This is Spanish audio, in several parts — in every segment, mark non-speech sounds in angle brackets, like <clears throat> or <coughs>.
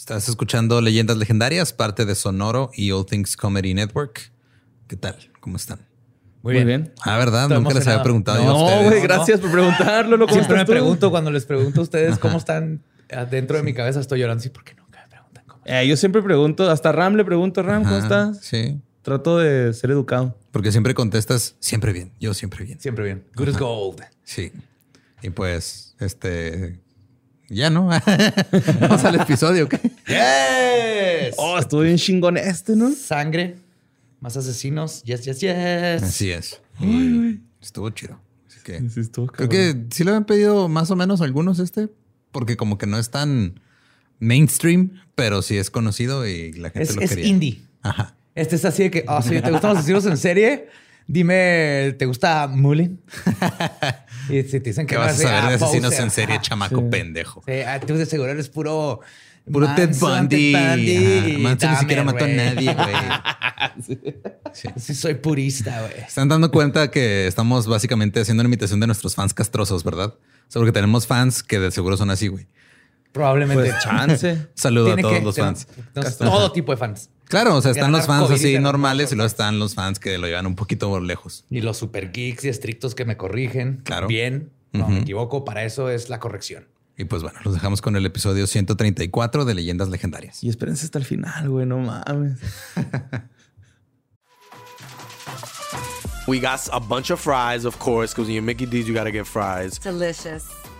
Estás escuchando Leyendas Legendarias, parte de Sonoro y All Things Comedy Network. ¿Qué tal? ¿Cómo están? Muy bien. Ah, ¿verdad? Nunca les había preguntado No, güey, gracias por preguntarlo. ¿no? ¿Cómo Siempre me tú? pregunto cuando les pregunto a ustedes cómo están dentro de mi cabeza, estoy llorando. Sí, porque nunca me preguntan cómo. Eh, yo siempre pregunto, hasta Ram le pregunto, Ram, ¿cómo estás? Sí. Trato de ser educado. Porque siempre contestas siempre bien. Yo siempre bien. Siempre bien. Good as gold. Sí. Y pues, este. Ya, ¿no? <laughs> Vamos al episodio. ¿qué? Yes. Oh, estuvo bien chingón este, ¿no? Sangre, más asesinos. Yes, yes, yes. Así es. Y estuvo chido. Así que. Sí, estuvo Creo que sí le habían pedido más o menos algunos este, porque como que no es tan mainstream, pero sí es conocido y la gente Es, lo es quería. indie. Ajá. Este es así de que, oh, si te gustan los asesinos en serie, dime, ¿te gusta Mullen? <laughs> y si te dicen que ¿Qué no, vas a saber de asesinos en serie, Ajá. chamaco Sí. pendejo? Sí, ah, tú de seguro eres puro... Puro Ted Bundy. Ted Bundy Manson ni siquiera mató a nadie, güey. <laughs> Sí. Sí, soy purista, güey. Están dando cuenta que estamos básicamente haciendo una imitación de nuestros fans castrosos, ¿verdad? O sea, porque tenemos fans que de seguro son así, güey. Probablemente. Pues chance. Saludo a todos que- los fans. todo tipo de fans. Claro, o sea, están los fans COVID así normales y luego están los fans que lo llevan un poquito lejos. Y los super geeks y estrictos que me corrigen. Claro. Bien. No me equivoco. Para eso es la corrección. Y pues bueno, los dejamos con el episodio 134 de Leyendas Legendarias. Y espérense hasta el final, güey, no mames. <laughs> We got a bunch of fries, of course, because when you're Mickey D's, you got to get fries. Delicious.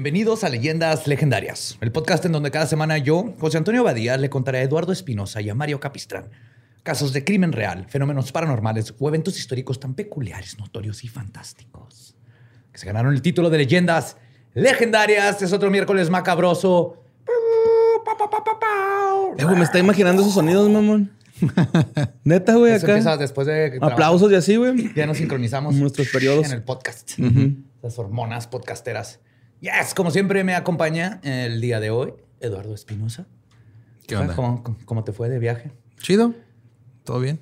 Bienvenidos a Leyendas Legendarias, el podcast en donde cada semana yo, José Antonio Badía, le contaré a Eduardo Espinosa y a Mario Capistrán casos de crimen real, fenómenos paranormales o eventos históricos tan peculiares, notorios y fantásticos que se ganaron el título de Leyendas Legendarias. Es otro miércoles macabroso. Eh, me está imaginando esos sonidos, mamón. <laughs> Neta, güey, Eso empieza acá. después de Aplausos y así, güey. Ya nos sincronizamos. Nuestros periodos. En el podcast. Las hormonas podcasteras. Yes, como siempre me acompaña el día de hoy Eduardo Espinosa. ¿Qué onda? ¿Cómo, te fue de viaje? Chido. Todo bien.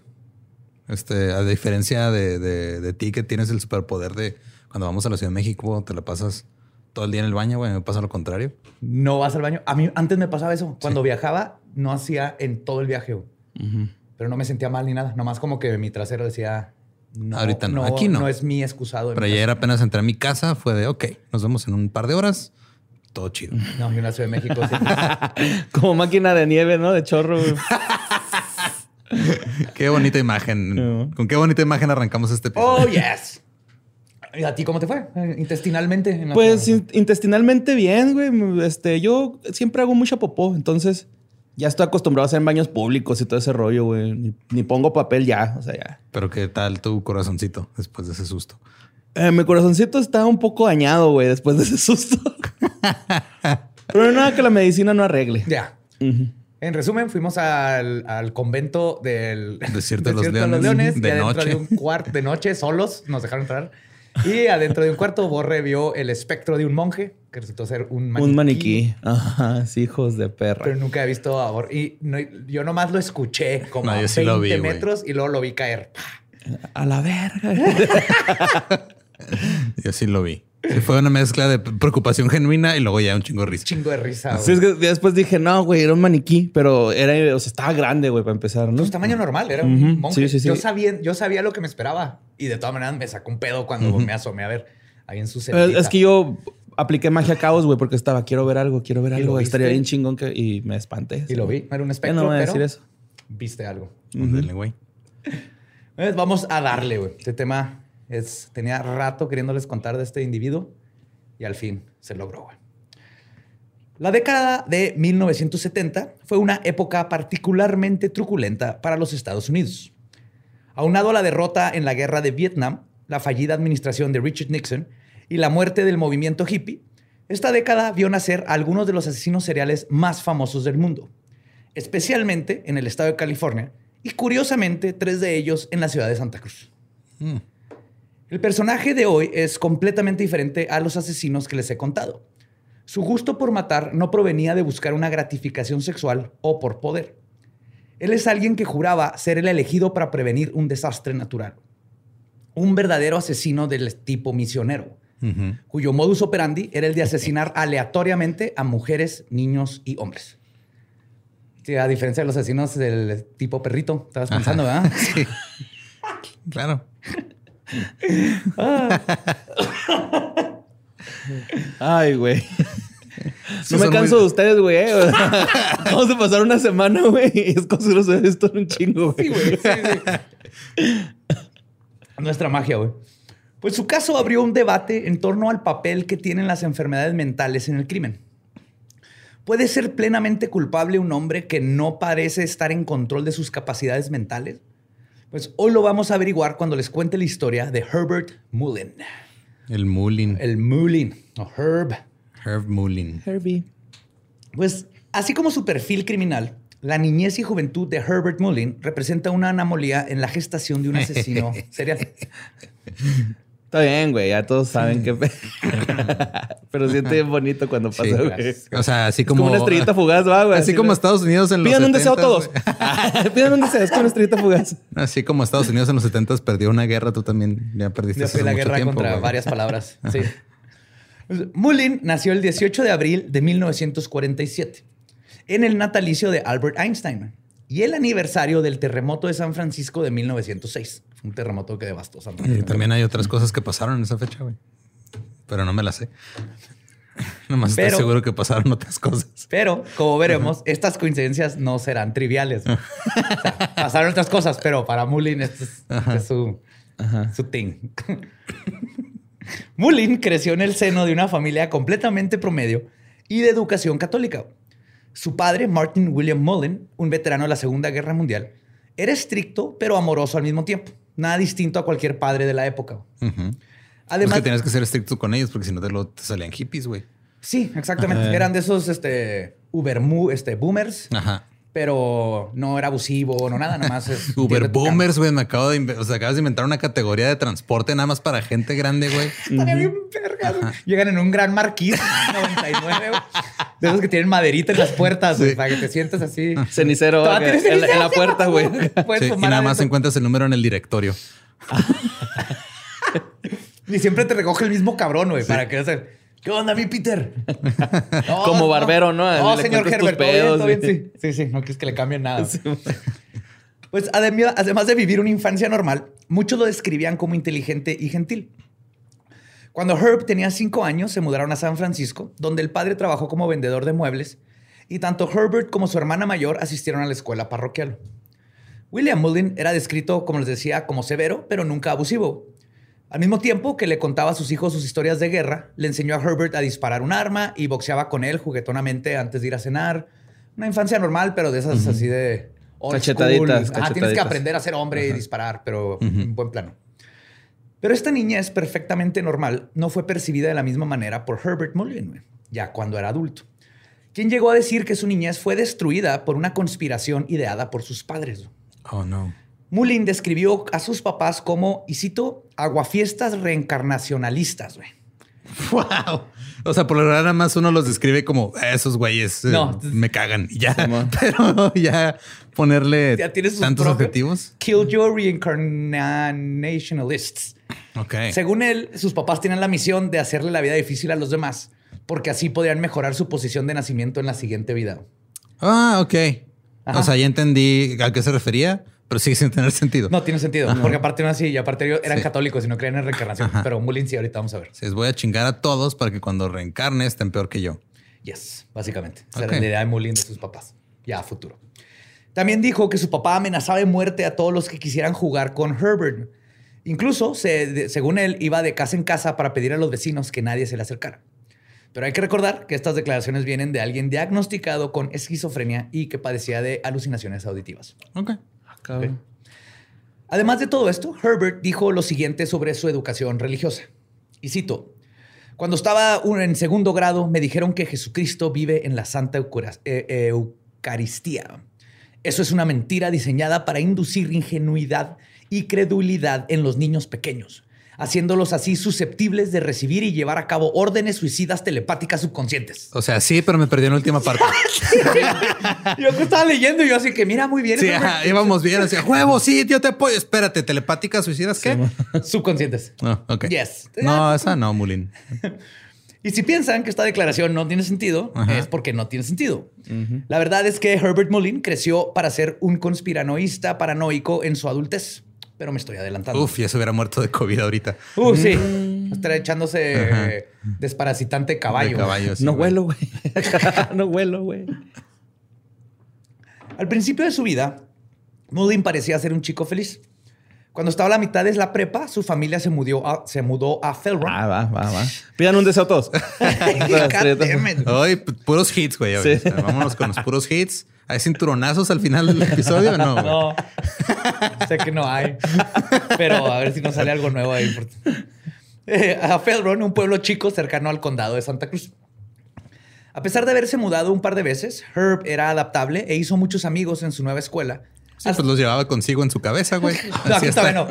Este, a diferencia de, de- de ti que tienes el superpoder de cuando vamos a la Ciudad de México, te la pasas todo el día en el baño, güey. Me pasa lo contrario. No vas al baño. A mí antes me pasaba eso. Cuando viajaba, no hacía en todo el viaje. güey. Pero no me sentía mal ni nada. Nomás como que mi trasero decía... No, Ahorita no. Aquí no. No es mi excusado. en Pero mi ayer casa. apenas entré a mi casa, fue de, ok, nos vemos en un par de horas. Todo chido. No, yo en Ciudad de México. <laughs> Como máquina de nieve, ¿no? De chorro, <laughs> qué bonita imagen. Con qué bonita imagen arrancamos este episodio. oh, yes. ¿Y a ti cómo te fue? Intestinalmente. en la- Pues in- intestinalmente bien, güey. Este, yo siempre hago mucha popó, entonces ya estoy acostumbrado a hacer en baños públicos y todo ese rollo, güey. Ni, ni pongo papel ya, o sea, ya. Pero qué tal tu corazoncito después de ese susto. Eh, mi corazoncito está un poco dañado, güey, después de ese susto. <laughs> Pero nada que la medicina no arregle. Ya. En resumen, fuimos al, al convento del Desierto de <laughs> los Leones, de adentro noche. de un cuarto de noche, solos, nos dejaron entrar. Y adentro de un cuarto, Borre vio el espectro de un monje, que resultó ser un maniquí. Un maniquí. Ajá, sí, hijos de perra. Pero nunca he visto a Borre. Y no- yo nomás lo escuché como No, a 20 sí lo vi, güey. metros y luego lo vi caer. A la verga. Yo sí lo vi. Sí, fue una mezcla de preocupación genuina y luego ya un chingo de risa. Chingo de risa. Sí, es que después dije, no, güey, era un maniquí, pero era, o sea, estaba grande, güey, para empezar, ¿no? Pues tamaño normal, era un Ujú. monje. Sí, sí, sí. Yo, sabía, yo sabía lo que me esperaba. Y de todas maneras me sacó un pedo cuando me asomé a ver ahí en su Eh, celda. Es que yo apliqué magia caos, güey, porque estaba, quiero ver algo, quiero ver ¿Y algo. Estaría bien chingón que... Y me espanté. Y lo vi. Era un espectro, no voy a pero decir eso. viste algo. Ándale, güey. Pues vamos a darle, güey. Este tema tenía rato queriéndoles contar de este individuo y al fin se logró. La década de 1970 fue una época particularmente truculenta para los Estados Unidos. Aunado a la derrota en la guerra de Vietnam, la fallida administración de Richard Nixon y la muerte del movimiento hippie, esta década vio nacer a algunos de los asesinos seriales más famosos del mundo, especialmente en el estado de California y curiosamente tres de ellos en la ciudad de Santa Cruz. El personaje de hoy es completamente diferente a los asesinos que les he contado. Su gusto por matar no provenía de buscar una gratificación sexual o por poder. Él es alguien que juraba ser el elegido para prevenir un desastre natural. Un verdadero asesino del tipo misionero, cuyo modus operandi era el de asesinar aleatoriamente a mujeres, niños y hombres. Sí, a diferencia de los asesinos del tipo perrito, estabas pensando, ¿verdad? <laughs> Sí. claro. Ay, güey. No me canso muy- de ustedes, güey. eh. <laughs> Vamos a pasar una semana, güey. y Es considerado esto un chingo, güey. Sí, güey. Sí, sí. Nuestra magia, güey. Pues su caso abrió un debate en torno al papel que tienen las enfermedades mentales en el crimen. ¿Puede ser plenamente culpable un hombre que no parece estar en control de sus capacidades mentales? Pues hoy lo vamos a averiguar cuando les cuente la historia de Herbert Mullin. El Mullin. El Mullin, o Herb. Herb Mullin. Herbie. Pues así como su perfil criminal, la niñez y juventud de Herbert Mullin representa una anomalía en la gestación de un asesino <laughs> serial. Está bien, güey. Ya todos saben que... <laughs> Pero siente bien bonito cuando pasa, Sí, güey. O sea, así Es como. como una estrellita fugaz, va, güey. Así como Estados Unidos en los Pidan un deseo 70s, todos. güey. <laughs> Pidan un deseo. Es como una estrellita fugaz. Así como Estados Unidos en los 70 perdió una guerra, tú también ya perdiste Ya hace fue la mucho guerra tiempo, contra güey. varias palabras. <laughs> Sí. Mullin nació el 18 de abril de 1947 en el natalicio de Albert Einstein y el aniversario del terremoto de San Francisco de 1906. Un terremoto que devastó Y también hay otras cosas que pasaron en esa fecha, güey. Pero no me las sé. <laughs> Nomás Pero- estoy seguro que pasaron otras cosas. Pero, como veremos, estas coincidencias no serán triviales. <laughs> O sea, pasaron otras cosas, pero para Mullin esto es, este es su, su thing. <laughs> Mullin creció en el seno de una familia completamente promedio y de educación católica. Su padre, Martin William Mullin, un veterano de la Segunda Guerra Mundial, era estricto pero amoroso al mismo tiempo. Nada distinto a cualquier padre de la época. Además, es que tienes que ser estricto con ellos porque si no te, lo, te salían hippies, güey. sí, exactamente. Eran de esos este, Uber este, boomers. Ajá. Pero no era abusivo, no nada, nomás es. <laughs> Uber entiende tu boomers, güey. Me acabo de, o sea, acabas de inventar una categoría de transporte nada más para gente grande, güey. <laughs> Estaría bien verga. Llegan en un gran marquís <laughs> 99, güey. De esos que tienen maderita en las puertas, güey, Sí. para que te sientas así. Cenicero en, la- en la cenicero, puerta, güey. Puedes Sí, y nada más encuentras el número en el directorio. Y siempre te recoge el mismo cabrón, güey, para que hacer. ¿Qué onda, mi Peter? <laughs> No, Como barbero, ¿no? No, Le señor Herbert, pedos, bien, sí. Sí, sí, no quieres que le cambien nada. <laughs> Pues adem- además de vivir una infancia normal, muchos lo describían como inteligente y gentil. Cuando Herb tenía cinco años, se mudaron a San Francisco, donde el padre trabajó como vendedor de muebles, y tanto Herbert como su hermana mayor asistieron a la escuela parroquial. William Mullin era descrito, como les decía, como severo, pero nunca abusivo. Al mismo tiempo que le contaba a sus hijos sus historias de guerra, le enseñó a Herbert a disparar un arma y boxeaba con él juguetonamente antes de ir a cenar. Una infancia normal, pero de esas así de... Cachetaditas, school. Ajá, tienes que cachetaditas. aprender a ser hombre y disparar, pero en buen plano. Pero esta niña es perfectamente normal, no fue percibida de la misma manera por Herbert güey, ya cuando era adulto. Quien llegó a decir que su niñez fue destruida por una conspiración ideada por sus padres. Oh, no. Mullin describió a sus papás como, y cito, aguafiestas reencarnacionalistas, güey. Wow. O sea, por lo general nada más uno los describe como "Ah, esos güeyes eh, No. me cagan y ya. <laughs> Pero ya ponerle Ya tienes sus tantos objetivos. Killjoy Reincarnationalists. Ok. Según él, sus papás tienen la misión de hacerle la vida difícil a los demás, porque así podrían mejorar su posición de nacimiento en la siguiente vida. Ah, ok. Ajá. O sea, ya entendí a qué se refería, pero sigue sin tener sentido. No tiene sentido, porque aparte no así, y aparte ellos eran Sí. católicos y no creían en reencarnación. Ajá. Pero Mullin sí, ahorita vamos a ver. Les voy a chingar a todos para que cuando reencarne estén peor que yo. Yes, básicamente. Esa Ok. era la idea de Mullin de sus papás, ya a futuro. También dijo que su papá amenazaba de muerte a todos los que quisieran jugar con Herbert. Incluso, se- de- según él, iba de casa en casa para pedir a los vecinos que nadie se le acercara. Pero hay que recordar que estas declaraciones vienen de alguien diagnosticado con esquizofrenia y que padecía de alucinaciones auditivas. Ok. Además de todo esto, Herbert dijo lo siguiente sobre su educación religiosa. Y cito, cuando estaba en segundo grado me dijeron que Jesucristo vive en la Santa eh, eh, Eucaristía. Eso es una mentira diseñada para inducir ingenuidad y credulidad en los niños pequeños, haciéndolos así susceptibles de recibir y llevar a cabo órdenes suicidas telepáticas subconscientes. O sea, sí, pero me perdí en la última parte. <laughs> Yo estaba leyendo y yo así que mira muy bien. Sí, ajá, íbamos bien. Decía, huevo, sí, yo te apoyo. Espérate, telepáticas suicidas, ¿qué? Subconscientes. No, ok. Yes. No, esa no, Mulin. <laughs> Y si piensan que esta declaración no tiene sentido, Ajá. es porque no tiene sentido. La verdad es que Herbert Mullin creció para ser un conspiranoísta paranoico en su adultez. Pero me estoy adelantando. Uf, ya se hubiera muerto de COVID ahorita. Uh, sí. Estará echándose desparasitante caballo. De caballo, sí, no güey. huelo, güey. <laughs> no huelo, güey. Al principio de su vida, Mullin parecía ser un chico feliz. Cuando estaba a la mitad de la prepa, su familia se mudó a, se mudó a Felron. Ah, va, va, va. Pidan un deseo todos. <laughs> <laughs> It. Ay, pu- puros hits, güey. Sí. Vámonos con los puros hits. ¿Hay cinturonazos al final del episodio o no? <laughs> No, sé que no hay. Pero a ver si nos sale algo nuevo ahí. Eh, a Felron, un pueblo chico cercano al condado de Santa Cruz. A pesar de haberse mudado un par de veces, Herb era adaptable e hizo muchos amigos en su nueva escuela. Sí, pues los llevaba consigo en su cabeza, güey. <laughs> No, aquí está. no.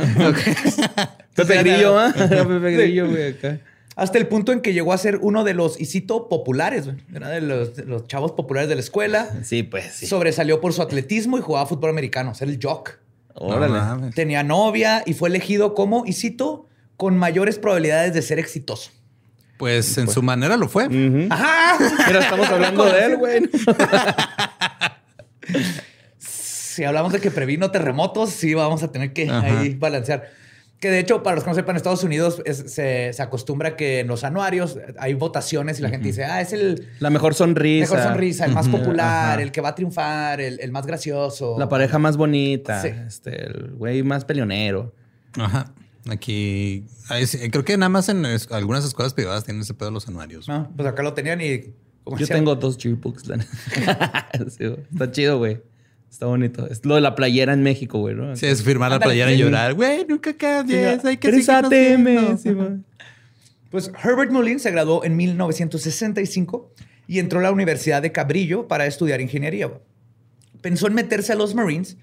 Pepe Grillo, ¿ah? Pepe Grillo, güey, acá. Hasta el punto en que llegó a ser uno de los, y cito, populares. güey. Era de los, de los chavos populares de la escuela. <laughs> Sí, pues, sí. Sobresalió por su atletismo y jugaba fútbol americano. Ser el jock. Órale. Tenía novia y fue elegido como, y cito, con mayores probabilidades de ser exitoso. Pues en su manera lo fue. ¡Ajá! Mira, estamos hablando de él, güey. <laughs> Si hablamos de que previno terremotos, sí vamos a tener que Ajá. ahí balancear. Que de hecho, para los que no sepan, en Estados Unidos es- se, se acostumbra que en los anuarios hay votaciones y la gente dice, ah, es el La mejor sonrisa. mejor sonrisa, el más popular, Ajá. el que va a triunfar, el, el más gracioso. La pareja más bonita. Sí. Este, el güey más peleonero. Ajá. Aquí creo que nada más en es- algunas escuelas privadas tienen ese pedo de los anuarios. No, pues acá lo tenían y... Yo tengo dos cheerbooks. <laughs> Sí. Está chido, güey. Está bonito. Es lo de la playera en México, güey, ¿no? Sí, es firmar la playera y llorar. Güey, nunca cambies. Hay que seguirnos ATM. viendo". sí. Pues Herbert Mullin se graduó en 1965 y entró a la Universidad de Cabrillo para estudiar ingeniería. Pensó en meterse a los Marines,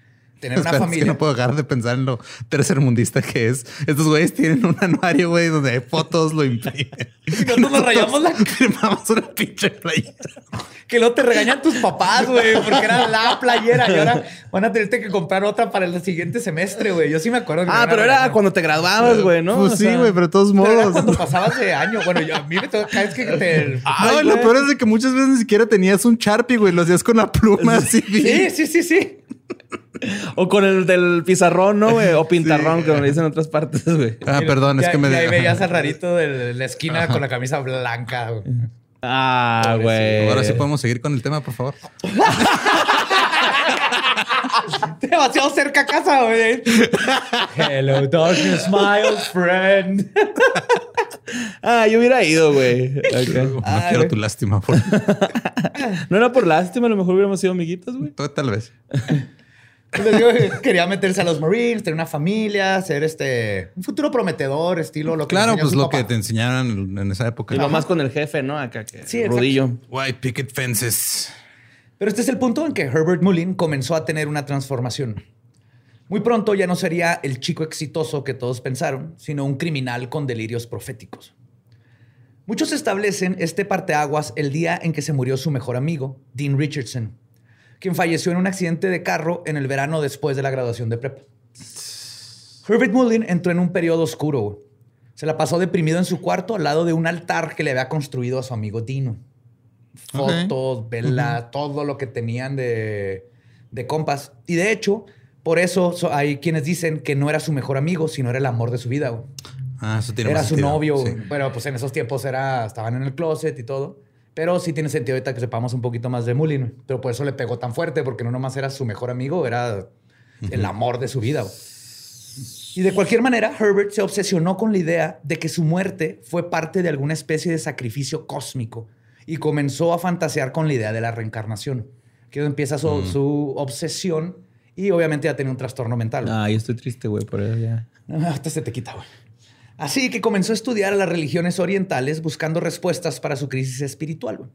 tener una Espera, es que familia. no puedo dejar de pensar en lo tercermundista que es. Estos güeyes tienen un anuario, güey, donde hay fotos, lo imprimen. <laughs> Y nosotros nos rayamos la... <laughs> Firmamos una pinche playera. Que no te regañan tus papás, güey, porque era la playera y ahora van a tenerte que comprar otra para el siguiente semestre, güey. Yo sí me acuerdo. que Ah, pero era cuando te graduabas, güey, ¿no? Pues O sí, güey, pero de todos Pero era modos. cuando pasabas de año. Bueno, yo, a mí me toca cada vez que te... No, lo peor es de que muchas veces ni siquiera tenías un Sharpie, güey. Lo hacías con la pluma así. Sí, sí, sí, sí. O con el del pizarrón, ¿no, güey? O pintarrón, como le dicen en otras partes, güey. Ah, perdón, es Ya- que me... y ahí veías al <laughs> rarito de la esquina con la camisa blanca. güey. Ah, güey. Ahora sí podemos seguir con el tema, por favor. <laughs> Demasiado cerca a casa, güey. Hello, darkness, my old friend. <laughs> Ah, yo hubiera ido, güey. Acá. No Ah, quiero güey. tu lástima. Por... No era por lástima, a lo mejor hubiéramos sido amiguitos, güey. Tal vez. Les digo que quería meterse a los Marines, tener una familia, ser este un futuro prometedor, estilo lo que Claro, pues lo papá. que te enseñaron en esa época. Y lo más con el jefe, ¿no? Acá que Sí. Rudillo. White picket fences. Pero este es el punto en que Herbert Mullin comenzó a tener una transformación. Muy pronto ya no sería el chico exitoso que todos pensaron, sino un criminal con delirios proféticos. Muchos establecen este parteaguas el día en que se murió su mejor amigo, Dean Richardson, quien falleció en un accidente de carro en el verano después de la graduación de prepa. Herbert Mullin entró en un periodo oscuro. Se la pasó deprimido en su cuarto al lado de un altar que le había construido a su amigo Dino. Fotos, velas, todo lo que tenían de, de compas. Y de hecho, por eso so- hay quienes dicen que no era su mejor amigo, sino era el amor de su vida. Ah, eso tiene Era más su sentido. novio, Sí. pero pues en esos tiempos era, estaban en el closet y todo. Pero sí tiene sentido ahorita que sepamos un poquito más de Mullin. güey. Pero por eso le pegó tan fuerte, porque no nomás era su mejor amigo, era el amor de su vida. güey. Y de cualquier manera, Herbert se obsesionó con la idea de que su muerte fue parte de alguna especie de sacrificio cósmico y comenzó a fantasear con la idea de la reencarnación. Que empieza su, su obsesión y obviamente ya tenía un trastorno mental. güey. Ah, estoy triste, güey, por eso ya. <laughs> Hasta se te quita, güey. Así que comenzó a estudiar a las religiones orientales buscando respuestas para su crisis espiritual.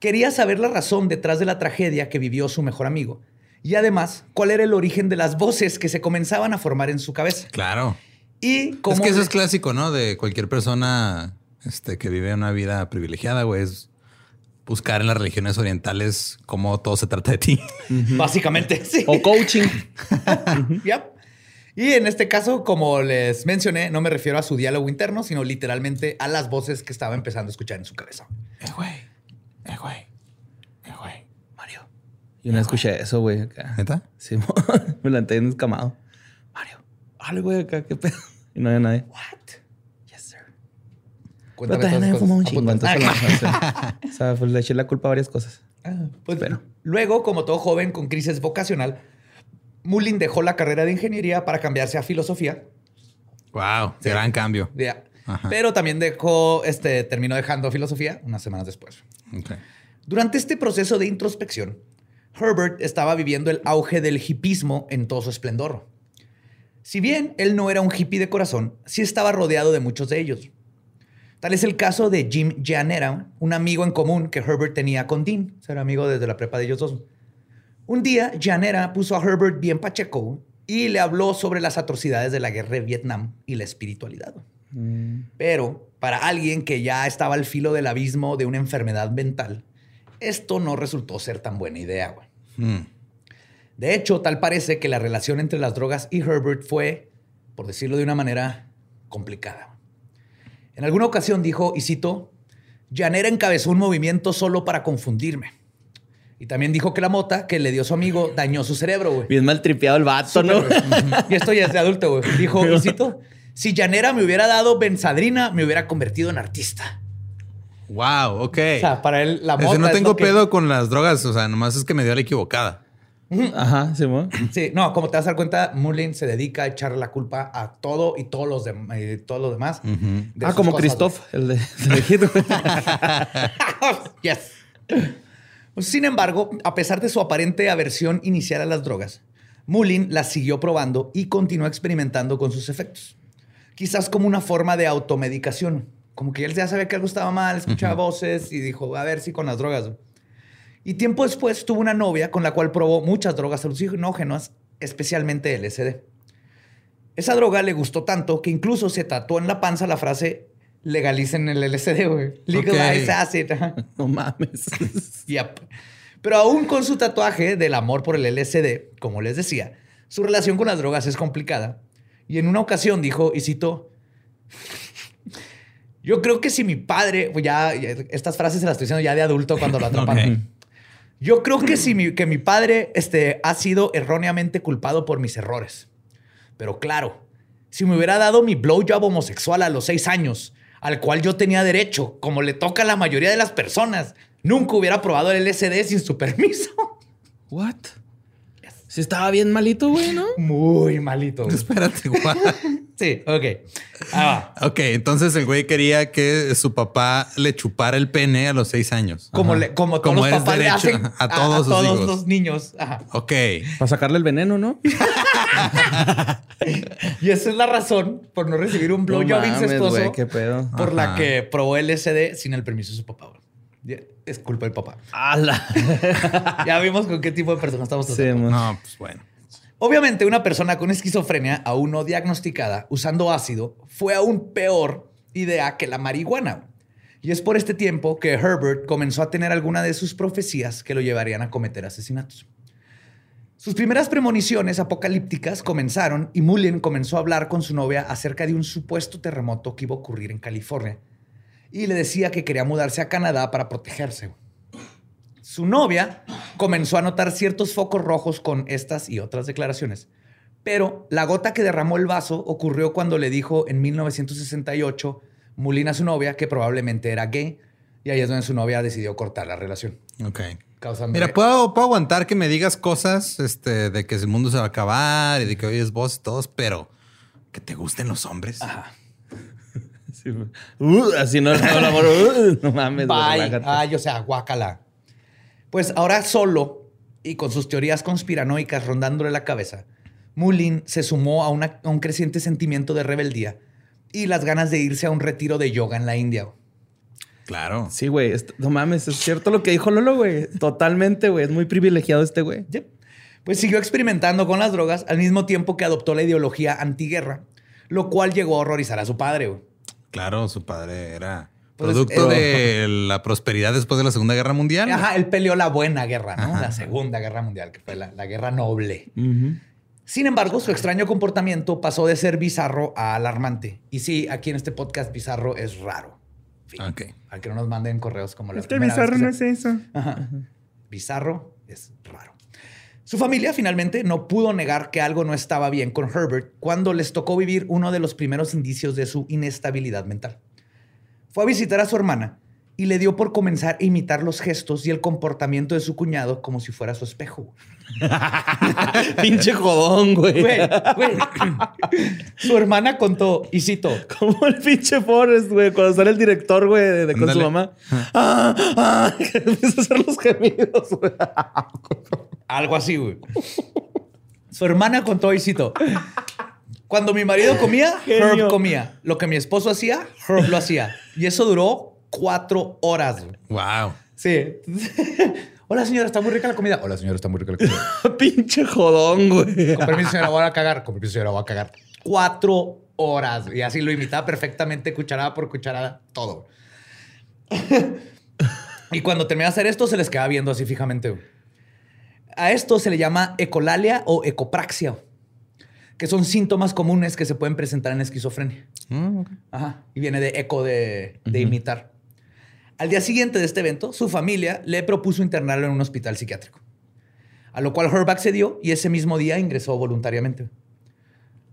Quería saber la razón detrás de la tragedia que vivió su mejor amigo y además cuál era el origen de las voces que se comenzaban a formar en su cabeza. Claro. Y cómo Es que eso es clásico, ¿no? De cualquier persona este, que vive una vida privilegiada, güey. Es buscar en las religiones orientales cómo todo se trata de ti. básicamente, <laughs> sí. O coaching. <laughs> Yep. Y en este caso, como les mencioné, no me refiero a su diálogo interno, sino literalmente a las voces que estaba empezando a escuchar en su cabeza. Eh, güey. Eh, güey. Eh, güey. Mario. Yo no escuché eso, güey, acá. ¿Neta? Sí, <laughs> me la entré escamado. Mario, hable, güey, acá, qué pedo. Y no había nadie. What? Yes, sir. Pero Cuéntame nadie las fumó un chingo, entonces <laughs> o sea, pues le eché la culpa a varias cosas. Ah, pues, Espero. Luego, como todo joven con crisis vocacional, Mullin dejó la carrera de ingeniería para cambiarse a filosofía. Wow. Gran cambio. Pero también dejó, este, terminó dejando filosofía unas semanas después. Durante este proceso de introspección, Herbert estaba viviendo el auge del hipismo en todo su esplendor. Si bien él no era un hippie de corazón, sí estaba rodeado de muchos de ellos. Tal es el caso de Jim Gianera, un amigo en común que Herbert tenía con Dean. Era amigo desde la prepa de ellos dos. Un día, Gianera puso a Herbert bien pacheco y le habló sobre las atrocidades de la guerra de Vietnam y la espiritualidad. Pero para alguien que ya estaba al filo del abismo de una enfermedad mental, esto no resultó ser tan buena idea. güey. Hmm. De hecho, tal parece que la relación entre las drogas y Herbert fue, por decirlo de una manera, complicada. En alguna ocasión dijo, y cito, Llanera encabezó un movimiento solo para confundirme. Y también dijo que la mota que le dio su amigo dañó su cerebro, güey. Bien mal tripeado el vato, ¿no? Y esto ya es de adulto, güey. Dijo, <laughs> y cito, si Llanera me hubiera dado benzadrina, me hubiera convertido en artista. Wow. Ok. O sea, para él la mota Ese no es tengo que- pedo con las drogas. O sea, nomás es que me dio la equivocada. Ajá, sí, mo. Sí, no, como te vas a dar cuenta, Mullin se dedica a echarle la culpa a todo y todos los, eh, todos los demás. de Ah, como cosas, Christoph, el de, de Hit, güey. <laughs> yes. Sin embargo, a pesar de su aparente aversión inicial a las drogas, Mullin las siguió probando y continuó experimentando con sus efectos. Quizás como una forma de automedicación. Como que él ya sabía que algo estaba mal, escuchaba voces y dijo, a ver si con las drogas. Y tiempo después tuvo una novia con la cual probó muchas drogas alucinógenas, especialmente LSD. Esa droga le gustó tanto que incluso se tatuó en la panza la frase legalicen el LSD, güey. Legalize Ok. acid. <laughs> No mames. <laughs> Yep. Pero aún con su tatuaje del amor por el LSD, como les decía, su relación con las drogas es complicada. Y en una ocasión dijo, y cito, yo creo que si mi padre, pues ya, ya, estas frases se las estoy diciendo ya de adulto cuando lo <laughs> atraparon. Ok. Yo creo que si mi, que mi padre este, ha sido erróneamente culpado por mis errores. Pero claro, si me hubiera dado mi blowjob homosexual a los seis años, al cual yo tenía derecho, como le toca a la mayoría de las personas, nunca hubiera probado el LSD sin su permiso. What? Sí estaba bien malito, güey, ¿no? Muy malito. güey. <laughs> Espérate, guau. Sí, ok. Ah, va. Ok, entonces el güey quería que su papá le chupara el pene a los seis años. Como, le, como todos los papás le hacen a todos, sus hijos. los niños. Ajá. Ok. Para sacarle el veneno, ¿no? <laughs> <laughs> Y esa es la razón por no recibir un blowjob No incestuoso. güey, qué pedo. Por la que probó LSD sin el permiso de su papá. Es culpa del papá. ¡Hala! <laughs> Ya vimos con qué tipo de persona estamos Sí, tratando. mo. No, pues bueno. Obviamente, una persona con esquizofrenia aún no diagnosticada usando ácido fue aún peor idea que la marihuana. Y es por este tiempo que Herbert comenzó a tener alguna de sus profecías que lo llevarían a cometer asesinatos. Sus primeras premoniciones apocalípticas comenzaron y Mullin comenzó a hablar con su novia acerca de un supuesto terremoto que iba a ocurrir en California. Y le decía que quería mudarse a Canadá para protegerse. Su novia comenzó a notar ciertos focos rojos con estas y otras declaraciones. Pero la gota que derramó el vaso ocurrió cuando le dijo en 1968 Mullin a su novia que probablemente era gay Y ahí es donde su novia decidió cortar la relación. Ok. Causando Mira, puedo, puedo aguantar que me digas cosas este, de que el mundo se va a acabar y de que hoy es vos y todos, pero que te gusten los hombres. <laughs> Sí, güey. Uh, así no, no, no, amor, uh, no mames. Bye. Ay, o sea, guácala. Pues ahora solo y con sus teorías conspiranoicas rondándole la cabeza, Mullin se sumó a, una- a un creciente sentimiento de rebeldía y las ganas de irse a un retiro de yoga en la India. Claro. Sí, güey. No mames, es cierto lo que dijo Lolo, güey. Totalmente, güey. Es muy privilegiado este güey. Yep. Pues siguió experimentando con las drogas al mismo tiempo que adoptó la ideología antiguerra, lo cual llegó a horrorizar a su padre. güey. Claro, su padre era Pues, producto eh, de la prosperidad después de la Segunda Guerra Mundial. Ajá, él peleó la buena guerra, ¿no? La Segunda Guerra Mundial, que fue la, la guerra noble. Sin embargo, su extraño comportamiento pasó de ser bizarro a alarmante. Y sí, aquí en este podcast bizarro es raro. Fin. Ok. Para que no nos manden correos como la Este vez bizarro que no se- es eso. Ajá. Bizarro es raro. Su familia finalmente no pudo negar que algo no estaba bien con Herbert cuando les tocó vivir uno de los primeros indicios de su inestabilidad mental. Fue a visitar a su hermana y le dio por comenzar a imitar los gestos y el comportamiento de su cuñado como si fuera su espejo. <laughs> Pinche jodón, güey. Güey, güey. Su hermana contó, y cito, Como el pinche Forrest, güey, cuando sale el director, güey, de, de con su mamá. Ah, ah, que <laughs> empieza a hacer los gemidos, güey. Algo así, güey. Su hermana contó, y cito, cuando mi marido comía, <laughs> Genio. Herb comía. Lo que mi esposo hacía, Herb lo hacía. Y eso duró cuatro horas. güey. Wow. Sí. <laughs> Hola, señora, está muy rica la comida. Hola, señora, está muy rica la comida. <laughs> pinche jodón, güey. Con permiso, señora, voy a cagar. Con permiso, señora, voy a cagar. Cuatro horas. Y así lo imitaba perfectamente, cucharada por cucharada, todo. y cuando terminaba de hacer esto, se les quedaba viendo así fijamente. A esto se le llama ecolalia o ecopraxia, que son síntomas comunes que se pueden presentar en esquizofrenia. Mm, ok. Ajá. Y viene de eco de, de imitar. Al día siguiente de este evento, su familia le propuso internarlo en un hospital psiquiátrico. A lo cual Herb accedió y ese mismo día ingresó voluntariamente.